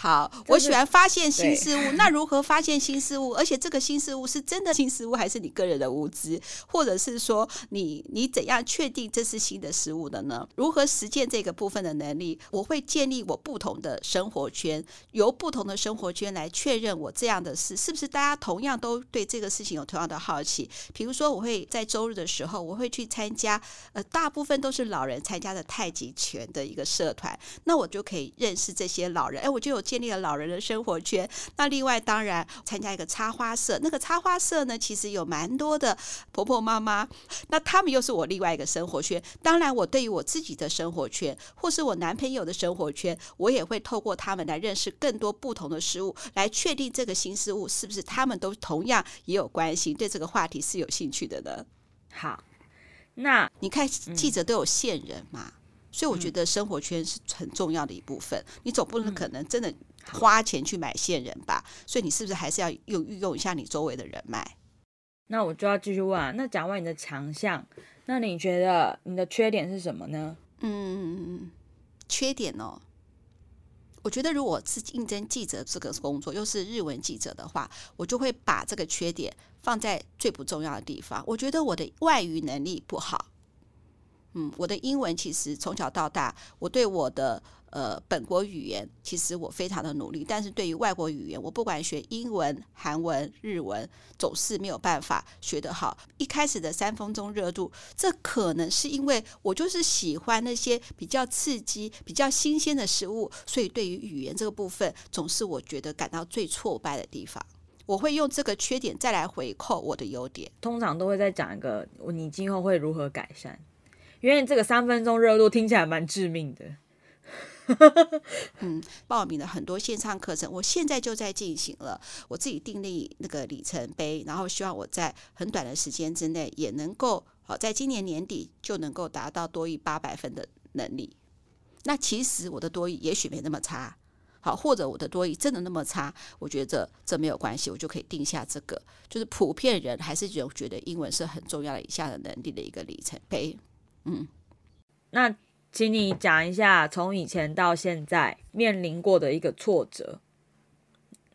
[SPEAKER 1] 好，我喜欢发现新事物。那如何发现新事物？而且这个新事物是真的新事物，还是你个人的无知，或者是说你你怎样确定这是新的事物的呢？如何实践这个部分的能力？我会建立我不同的生活圈，由不同的生活圈来确认我这样的事是不是大家同样都对这个事情有同样的好奇。比如说，我会在周日的时候，我会去参加，呃，大部分都是老人参加的太极拳的一个社团，那我就可以认识这些老人。哎，我就有。建立了老人的生活圈。那另外，当然参加一个插花社。那个插花社呢，其实有蛮多的婆婆妈妈。那他们又是我另外一个生活圈。当然，我对于我自己的生活圈，或是我男朋友的生活圈，我也会透过他们来认识更多不同的事物，来确定这个新事物是不是他们都同样也有关心，对这个话题是有兴趣的呢？
[SPEAKER 2] 好，那
[SPEAKER 1] 你看记者都有线人嘛。嗯所以我觉得生活圈是很重要的一部分，你总不能可能真的花钱去买线人吧？所以你是不是还是要用运用一下你周围的人脉？
[SPEAKER 2] 那我就要继续问啊，那讲完你的强项，那你觉得你的缺点是什么呢？
[SPEAKER 1] 嗯，缺点哦，我觉得如果是应征记者这个工作，又是日文记者的话，我就会把这个缺点放在最不重要的地方。我觉得我的外语能力不好。嗯，我的英文其实从小到大，我对我的呃本国语言其实我非常的努力，但是对于外国语言，我不管学英文、韩文、日文，总是没有办法学得好。一开始的三分钟热度，这可能是因为我就是喜欢那些比较刺激、比较新鲜的食物，所以对于语言这个部分，总是我觉得感到最挫败的地方。我会用这个缺点再来回扣我的优点，
[SPEAKER 2] 通常都会再讲一个，你今后会如何改善。因为这个三分钟热度听起来蛮致命的。
[SPEAKER 1] 嗯，报名了很多线上课程，我现在就在进行了。我自己订立那个里程碑，然后希望我在很短的时间之内也能够好，在今年年底就能够达到多益八百分的能力。那其实我的多益也许没那么差，好，或者我的多益真的那么差，我觉得这，这没有关系，我就可以定下这个，就是普遍人还是有觉得英文是很重要的以下的能力的一个里程碑。嗯，
[SPEAKER 2] 那请你讲一下从以前到现在面临过的一个挫折，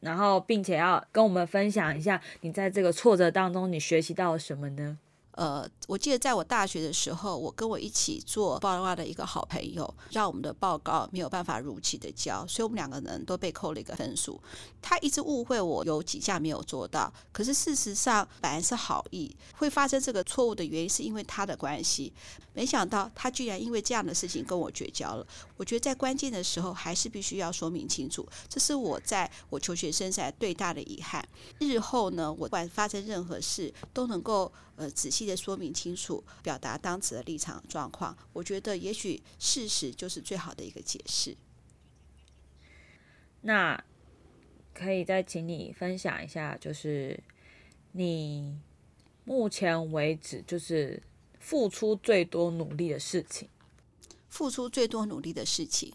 [SPEAKER 2] 然后并且要跟我们分享一下你在这个挫折当中你学习到了什么呢？
[SPEAKER 1] 呃，我记得在我大学的时候，我跟我一起做报告的一个好朋友，让我们的报告没有办法如期的交，所以我们两个人都被扣了一个分数。他一直误会我有几项没有做到，可是事实上本来是好意，会发生这个错误的原因是因为他的关系。没想到他居然因为这样的事情跟我绝交了。我觉得在关键的时候还是必须要说明清楚，这是我在我求学生涯最大的遗憾。日后呢，我不管发生任何事都能够呃仔细的说明清楚，表达当时的立场状况。我觉得也许事实就是最好的一个解释。
[SPEAKER 2] 那可以再请你分享一下，就是你目前为止就是。付出最多努力的事情，
[SPEAKER 1] 付出最多努力的事情，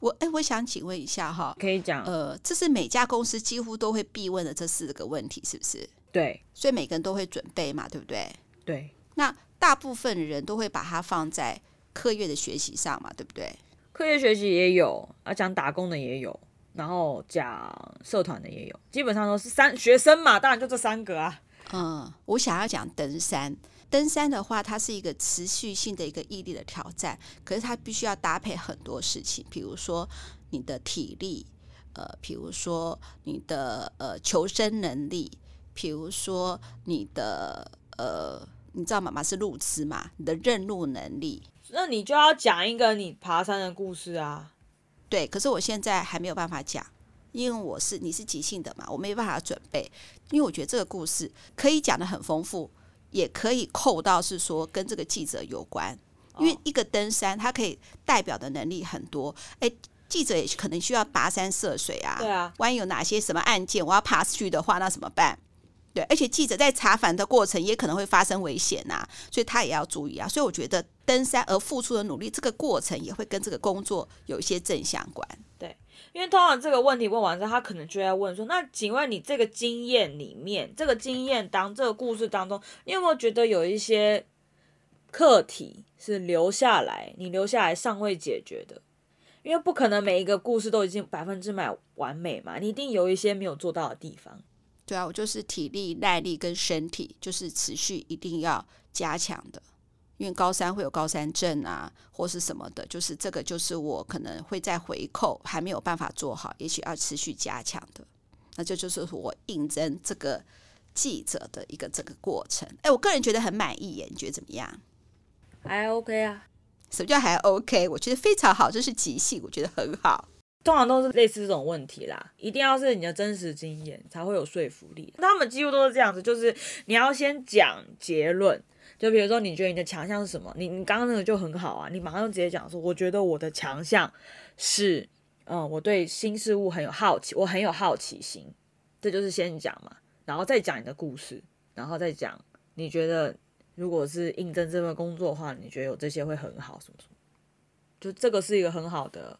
[SPEAKER 1] 我哎，我想请问一下哈，
[SPEAKER 2] 可以讲，
[SPEAKER 1] 呃，这是每家公司几乎都会必问的这四个问题，是不是？
[SPEAKER 2] 对，
[SPEAKER 1] 所以每个人都会准备嘛，对不对？
[SPEAKER 2] 对，
[SPEAKER 1] 那大部分人都会把它放在课业的学习上嘛，对不对？
[SPEAKER 2] 课业学习也有啊，讲打工的也有，然后讲社团的也有，基本上都是三学生嘛，当然就这三个啊。
[SPEAKER 1] 嗯，我想要讲登山。登山的话，它是一个持续性的一个毅力的挑战，可是它必须要搭配很多事情，比如说你的体力，呃，比如说你的呃求生能力，比如说你的呃，你知道妈妈是路痴嘛？你的认路能力，
[SPEAKER 2] 那你就要讲一个你爬山的故事啊。
[SPEAKER 1] 对，可是我现在还没有办法讲，因为我是你是即兴的嘛，我没办法准备，因为我觉得这个故事可以讲得很丰富。也可以扣到是说跟这个记者有关，因为一个登山，它可以代表的能力很多。哎，记者也可能需要跋山涉水啊。
[SPEAKER 2] 对啊，
[SPEAKER 1] 万一有哪些什么案件我要爬去的话，那怎么办？对，而且记者在查访的过程也可能会发生危险呐，所以他也要注意啊。所以我觉得登山而付出的努力，这个过程也会跟这个工作有一些正相关。
[SPEAKER 2] 对。因为通常这个问题问完之后，他可能就在问说：“那请问你这个经验里面，这个经验当这个故事当中，你有没有觉得有一些课题是留下来，你留下来尚未解决的？因为不可能每一个故事都已经百分之百完美嘛，你一定有一些没有做到的地方。”
[SPEAKER 1] 对啊，我就是体力、耐力跟身体，就是持续一定要加强的。因为高三会有高三症啊，或是什么的，就是这个，就是我可能会再回扣，还没有办法做好，也许要持续加强的。那这就是我应征这个记者的一个这个过程。哎，我个人觉得很满意耶，你觉得怎么样？
[SPEAKER 2] 还 OK 啊？
[SPEAKER 1] 什么叫还 OK？我觉得非常好，这是即兴，我觉得很好。
[SPEAKER 2] 通常都是类似这种问题啦，一定要是你的真实经验才会有说服力。他们几乎都是这样子，就是你要先讲结论。就比如说，你觉得你的强项是什么？你你刚刚那个就很好啊，你马上就直接讲说，我觉得我的强项是，嗯，我对新事物很有好奇，我很有好奇心，这就是先讲嘛，然后再讲你的故事，然后再讲你觉得如果是应征这份工作的话，你觉得有这些会很好，什么什么，就这个是一个很好的、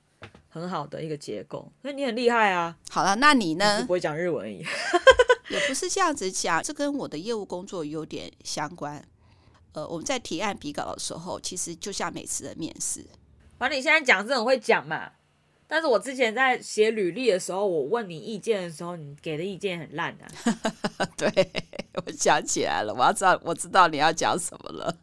[SPEAKER 2] 很好的一个结构，所以你很厉害啊。
[SPEAKER 1] 好了，那你呢？
[SPEAKER 2] 你不会讲日文而已，
[SPEAKER 1] 也不是这样子讲，这跟我的业务工作有点相关。呃，我们在提案比稿的时候，其实就像每次的面试。
[SPEAKER 2] 反正你现在讲这种会讲嘛，但是我之前在写履历的时候，我问你意见的时候，你给的意见很烂
[SPEAKER 1] 啊。对，我想起来了，我要知道，我知道你要讲什么了。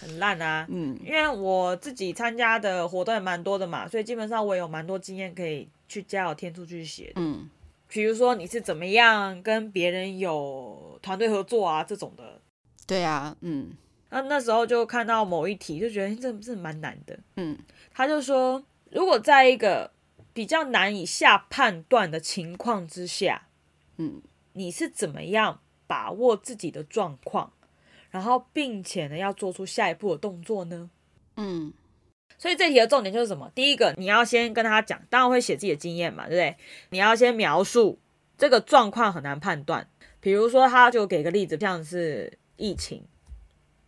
[SPEAKER 2] 很烂啊，嗯，因为我自己参加的活动也蛮多的嘛，所以基本上我有蛮多经验可以去加油添醋去写。嗯，比如说你是怎么样跟别人有团队合作啊这种的。
[SPEAKER 1] 对啊，嗯，
[SPEAKER 2] 那那时候就看到某一题，就觉得这这蛮难的，嗯，他就说，如果在一个比较难以下判断的情况之下，嗯，你是怎么样把握自己的状况，然后并且呢要做出下一步的动作呢？嗯，所以这题的重点就是什么？第一个，你要先跟他讲，当然会写自己的经验嘛，对不对？你要先描述这个状况很难判断，比如说他就给个例子，像是。疫情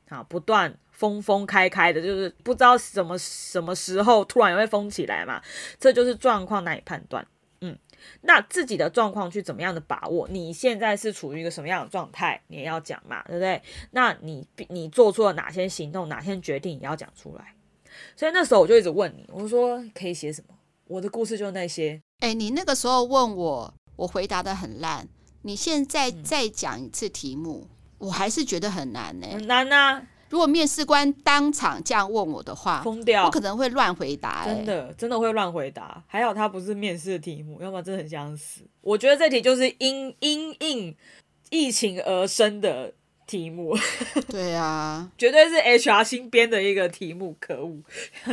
[SPEAKER 2] 啊，不断封封开开的，就是不知道什么什么时候突然也会封起来嘛，这就是状况难以判断。嗯，那自己的状况去怎么样的把握？你现在是处于一个什么样的状态？你也要讲嘛，对不对？那你你做出了哪些行动、哪些决定，也要讲出来。所以那时候我就一直问你，我说可以写什么？我的故事就那些。
[SPEAKER 1] 哎，你那个时候问我，我回答的很烂。你现在再讲一次题目。嗯我还是觉得很难呢、欸，
[SPEAKER 2] 很难呐、啊！
[SPEAKER 1] 如果面试官当场这样问我的话，
[SPEAKER 2] 疯掉，
[SPEAKER 1] 我可能会乱回答、欸。
[SPEAKER 2] 真的，真的会乱回答。还好他不是面试的题目，要不然真的很想死。我觉得这题就是因因应疫情而生的题目。
[SPEAKER 1] 对啊，
[SPEAKER 2] 绝对是 HR 新编的一个题目。可恶！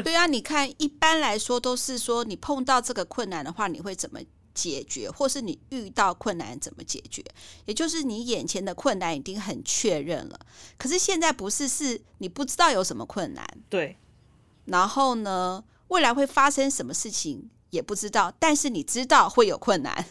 [SPEAKER 1] 对啊，你看，一般来说都是说你碰到这个困难的话，你会怎么？解决，或是你遇到困难怎么解决？也就是你眼前的困难已经很确认了，可是现在不是，是你不知道有什么困难。
[SPEAKER 2] 对。
[SPEAKER 1] 然后呢，未来会发生什么事情也不知道，但是你知道会有困难。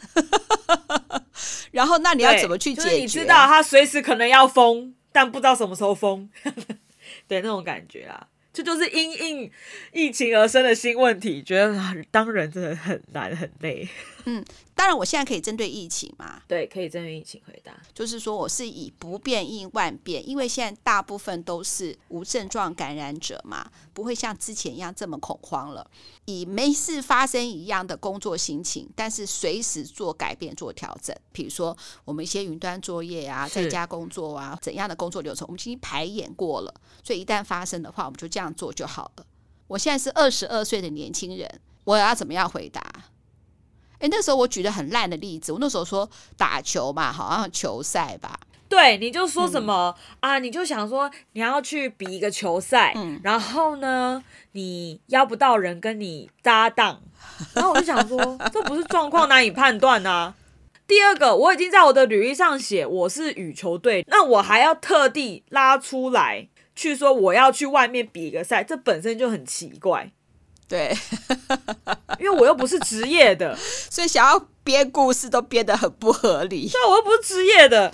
[SPEAKER 1] 然后，那你要怎么去解决？就是、
[SPEAKER 2] 你知道它随时可能要封，但不知道什么时候封。对，那种感觉啊。这就，是因应疫情而生的新问题，觉得当人真的很难很累。
[SPEAKER 1] 嗯，当然，我现在可以针对疫情嘛？
[SPEAKER 2] 对，可以针对疫情回答。
[SPEAKER 1] 就是说，我是以不变应万变，因为现在大部分都是无症状感染者嘛，不会像之前一样这么恐慌了。以没事发生一样的工作心情，但是随时做改变、做调整。比如说，我们一些云端作业啊，在家工作啊，怎样的工作流程，我们已经排演过了。所以一旦发生的话，我们就这样做就好了。我现在是二十二岁的年轻人，我要怎么样回答？哎，那时候我举的很烂的例子，我那时候说打球嘛，好像球赛吧。
[SPEAKER 2] 对，你就说什么、嗯、啊？你就想说你要去比一个球赛，嗯、然后呢，你邀不到人跟你搭档，然后我就想说，这不是状况难以判断啊。第二个，我已经在我的履历上写我是羽球队，那我还要特地拉出来去说我要去外面比一个赛，这本身就很奇怪。
[SPEAKER 1] 对，
[SPEAKER 2] 因为我又不是职业的，
[SPEAKER 1] 所以想要编故事都编得很不合理。
[SPEAKER 2] 对，我又不是职业的，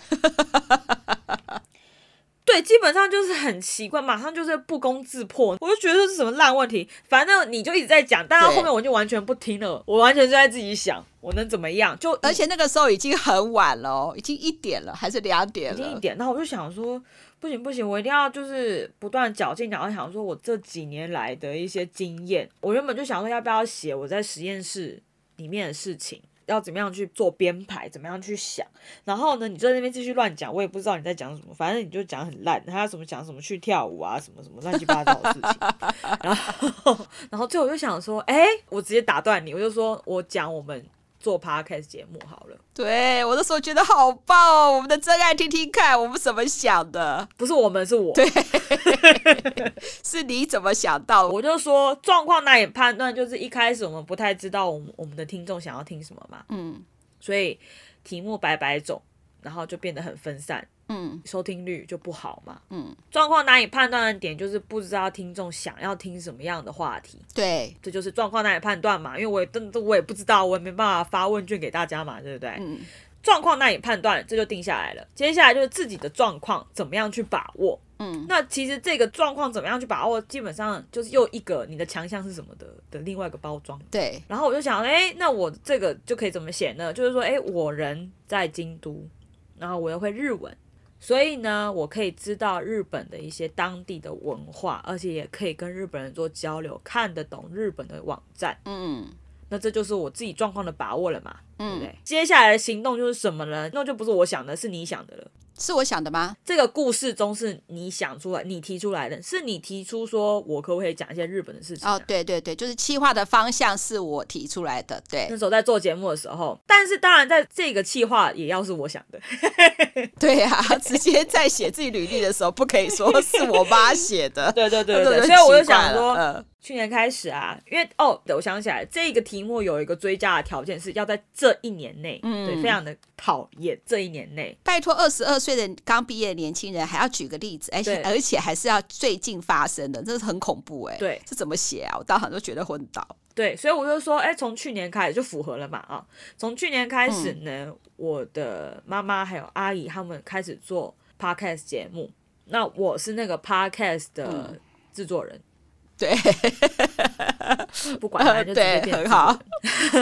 [SPEAKER 2] 对，基本上就是很奇怪，马上就是不攻自破。我就觉得这是什么烂问题，反正你就一直在讲，但是后面我就完全不听了，我完全就在自己想，我能怎么样？就
[SPEAKER 1] 而且那个时候已经很晚了哦，已经一点了，还是两点了？
[SPEAKER 2] 已经一点，然后我就想说。不行不行，我一定要就是不断绞尽脑汁想说，我这几年来的一些经验。我原本就想说，要不要写我在实验室里面的事情，要怎么样去做编排，怎么样去想。然后呢，你在那边继续乱讲，我也不知道你在讲什么，反正你就讲很烂，还要什么讲什么去跳舞啊，什么什么乱七八糟的事情。然后，然后最后我就想说，哎，我直接打断你，我就说我讲我们。做 podcast 节目好了，
[SPEAKER 1] 对，我那时候觉得好棒哦，我们的真爱听听看，我们怎么想的？
[SPEAKER 2] 不是我们，是我，
[SPEAKER 1] 对，是你怎么想到？
[SPEAKER 2] 我就说状况难以判断，就是一开始我们不太知道我们我们的听众想要听什么嘛，嗯，所以题目白白种，然后就变得很分散。嗯，收听率就不好嘛。嗯，状况难以判断的点就是不知道听众想要听什么样的话题。
[SPEAKER 1] 对，
[SPEAKER 2] 这就是状况难以判断嘛。因为我也真的我也不知道，我也没办法发问卷给大家嘛，对不对？嗯，状况难以判断，这就定下来了。接下来就是自己的状况怎么样去把握。嗯，那其实这个状况怎么样去把握，基本上就是又一个你的强项是什么的的另外一个包装。
[SPEAKER 1] 对，
[SPEAKER 2] 然后我就想，哎，那我这个就可以怎么写呢？就是说，哎，我人在京都，然后我又会日文。所以呢，我可以知道日本的一些当地的文化，而且也可以跟日本人做交流，看得懂日本的网站。嗯，那这就是我自己状况的把握了嘛，嗯，对不对？接下来的行动就是什么呢？那就不是我想的，是你想的了。
[SPEAKER 1] 是我想的吗？
[SPEAKER 2] 这个故事中是你想出来、你提出来的，是你提出说，我可不可以讲一些日本的事情啊？
[SPEAKER 1] 哦，对对对，就是企划的方向是我提出来的。对，
[SPEAKER 2] 那时候在做节目的时候，但是当然在这个企划也要是我想的。
[SPEAKER 1] 对呀、啊，直接在写自己履历的时候，不可以说是我妈写的。
[SPEAKER 2] 对对对对，所以我就想说。呃去年开始啊，因为哦，我想起来，这个题目有一个追加的条件，是要在这一年内，嗯，对，非常的讨厌这一年内。
[SPEAKER 1] 拜托，二十二岁的刚毕业的年轻人还要举个例子，而且而且还是要最近发生的，这是很恐怖哎。
[SPEAKER 2] 对，
[SPEAKER 1] 这怎么写啊？我当场都觉得昏倒。
[SPEAKER 2] 对，所以我就说，哎，从去年开始就符合了嘛啊，从去年开始呢，嗯、我的妈妈还有阿姨他们开始做 podcast 节目，那我是那个 podcast 的制作人。嗯
[SPEAKER 1] 对，
[SPEAKER 2] 不管了，就直接变很好。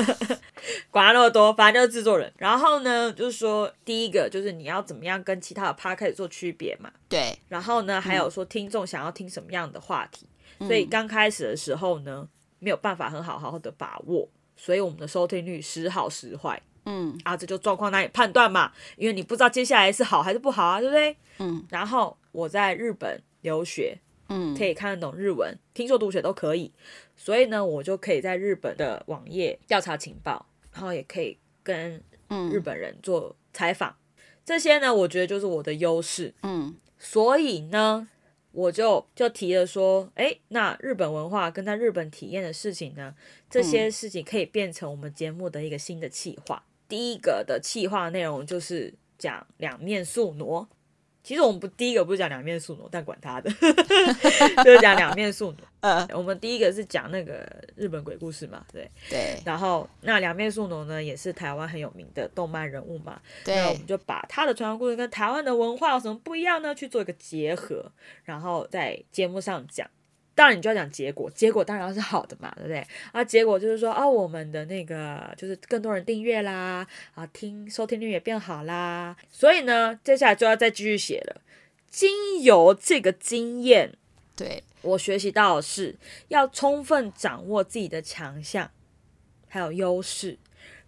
[SPEAKER 2] 管他那么多，反正就是制作人。然后呢，就是说，第一个就是你要怎么样跟其他的 podcast 做区别嘛。
[SPEAKER 1] 对。
[SPEAKER 2] 然后呢，还有说听众想要听什么样的话题，嗯、所以刚开始的时候呢，没有办法很好好好的把握，所以我们的收听率时好时坏。嗯。啊，这就状况难以判断嘛，因为你不知道接下来是好还是不好啊，对不对？嗯。然后我在日本留学。嗯，可以看得懂日文，听说读写都可以，所以呢，我就可以在日本的网页调查情报，然后也可以跟日本人做采访，嗯、这些呢，我觉得就是我的优势。嗯，所以呢，我就就提了说，诶，那日本文化跟在日本体验的事情呢，这些事情可以变成我们节目的一个新的企划。第一个的企划内容就是讲两面宿儺。其实我们不第一个不是讲两面宿奴，但管他的，就是讲两面宿奴。呃，我们第一个是讲那个日本鬼故事嘛，对
[SPEAKER 1] 对。
[SPEAKER 2] 然后那两面宿奴呢，也是台湾很有名的动漫人物嘛。
[SPEAKER 1] 对。
[SPEAKER 2] 那我们就把他的传说故事跟台湾的文化有什么不一样呢？去做一个结合，然后在节目上讲。当然你就要讲结果，结果当然要是好的嘛，对不对？啊，结果就是说啊，我们的那个就是更多人订阅啦，啊，听收听率也变好啦，所以呢，接下来就要再继续写了。经由这个经验，
[SPEAKER 1] 对，
[SPEAKER 2] 我学习到的是要充分掌握自己的强项，还有优势，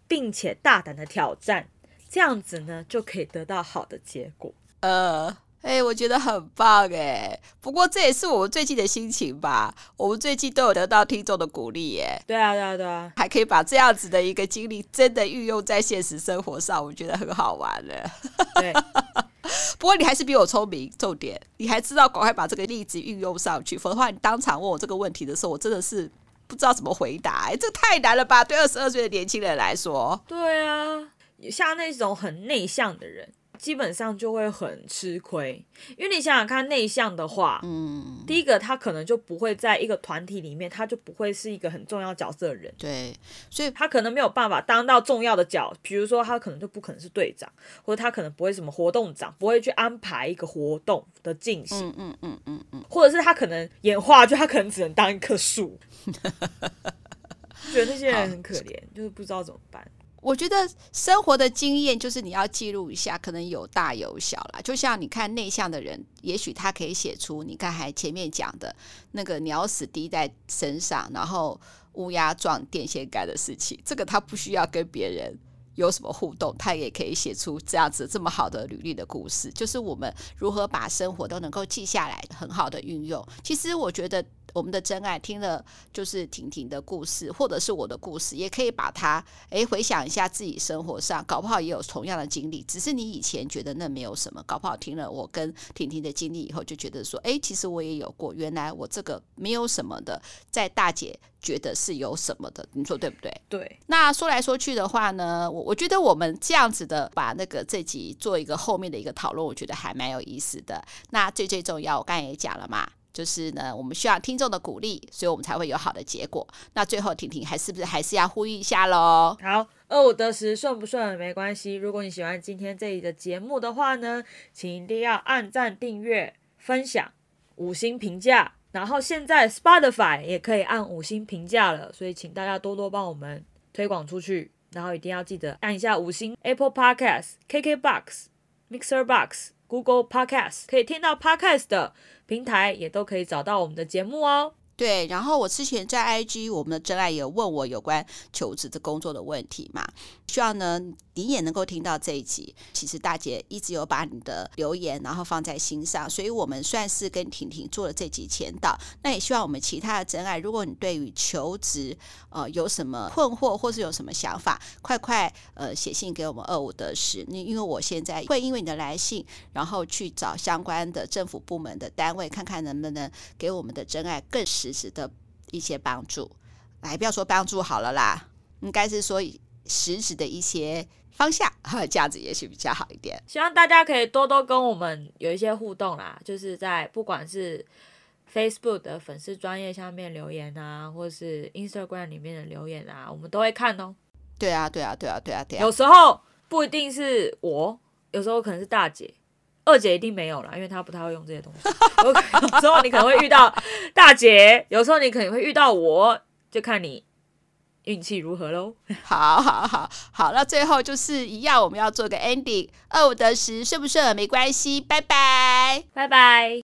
[SPEAKER 2] 并且大胆的挑战，这样子呢就可以得到好的结果。
[SPEAKER 1] 呃。哎、欸，我觉得很棒哎！不过这也是我们最近的心情吧。我们最近都有得到听众的鼓励耶。
[SPEAKER 2] 对啊，对啊，对啊，
[SPEAKER 1] 还可以把这样子的一个经历真的运用在现实生活上，我觉得很好玩了。
[SPEAKER 2] 对。
[SPEAKER 1] 不过你还是比我聪明，重点你还知道赶快把这个例子运用上去，否则的话，你当场问我这个问题的时候，我真的是不知道怎么回答。哎，这太难了吧？对二十二岁的年轻人来说。
[SPEAKER 2] 对啊，像那种很内向的人。基本上就会很吃亏，因为你想想看，内向的话，嗯，第一个他可能就不会在一个团体里面，他就不会是一个很重要角色的人，
[SPEAKER 1] 对，所以
[SPEAKER 2] 他可能没有办法当到重要的角，比如说他可能就不可能是队长，或者他可能不会什么活动长，不会去安排一个活动的进行，
[SPEAKER 1] 嗯嗯嗯嗯嗯，
[SPEAKER 2] 或者是他可能演话剧，他可能只能当一棵树，觉得那些人很可怜，就是不知道怎么办。
[SPEAKER 1] 我觉得生活的经验就是你要记录一下，可能有大有小啦。就像你看内向的人，也许他可以写出你刚才前面讲的那个鸟屎滴在身上，然后乌鸦撞电线杆的事情。这个他不需要跟别人有什么互动，他也可以写出这样子这么好的履历的故事。就是我们如何把生活都能够记下来，很好的运用。其实我觉得。我们的真爱听了就是婷婷的故事，或者是我的故事，也可以把它诶回想一下自己生活上，搞不好也有同样的经历。只是你以前觉得那没有什么，搞不好听了我跟婷婷的经历以后，就觉得说，诶，其实我也有过。原来我这个没有什么的，在大姐觉得是有什么的，你说对不对？
[SPEAKER 2] 对。
[SPEAKER 1] 那说来说去的话呢，我我觉得我们这样子的把那个这集做一个后面的一个讨论，我觉得还蛮有意思的。那最最重要，我刚才也讲了嘛。就是呢，我们需要听众的鼓励，所以我们才会有好的结果。那最后，婷婷还是不是还是要呼吁一下喽？
[SPEAKER 2] 好，二五得十，顺不顺没关系。如果你喜欢今天这里的节目的话呢，请一定要按赞、订阅、分享、五星评价。然后现在 Spotify 也可以按五星评价了，所以请大家多多帮我们推广出去。然后一定要记得按一下五星 Apple Podcast、KKBox、Mixer Box。Google Podcast 可以听到 Podcast 的平台，也都可以找到我们的节目哦。
[SPEAKER 1] 对，然后我之前在 IG，我们的真爱有问我有关求职的工作的问题嘛，希望呢你也能够听到这一集。其实大姐一直有把你的留言然后放在心上，所以我们算是跟婷婷做了这集前导。那也希望我们其他的真爱，如果你对于求职呃有什么困惑或是有什么想法，快快呃写信给我们二五得十。你因为我现在会因为你的来信，然后去找相关的政府部门的单位，看看能不能给我们的真爱更实。实质的一些帮助，来，不要说帮助好了啦，应该是说实质的一些方向，哈，这样子也许比较好一点。
[SPEAKER 2] 希望大家可以多多跟我们有一些互动啦，就是在不管是 Facebook 的粉丝专页下面留言啊，或是 Instagram 里面的留言啊，我们都会看哦。
[SPEAKER 1] 对啊，对啊，对啊，对啊，对啊。
[SPEAKER 2] 有时候不一定是我，有时候可能是大姐。二姐一定没有了，因为她不太会用这些东西。有时候你可能会遇到大姐，有时候你可能会遇到我，就看你运气如何喽。
[SPEAKER 1] 好好好好，那最后就是一样，我们要做个 ending。二五得十，顺不顺没关系，拜拜，
[SPEAKER 2] 拜拜。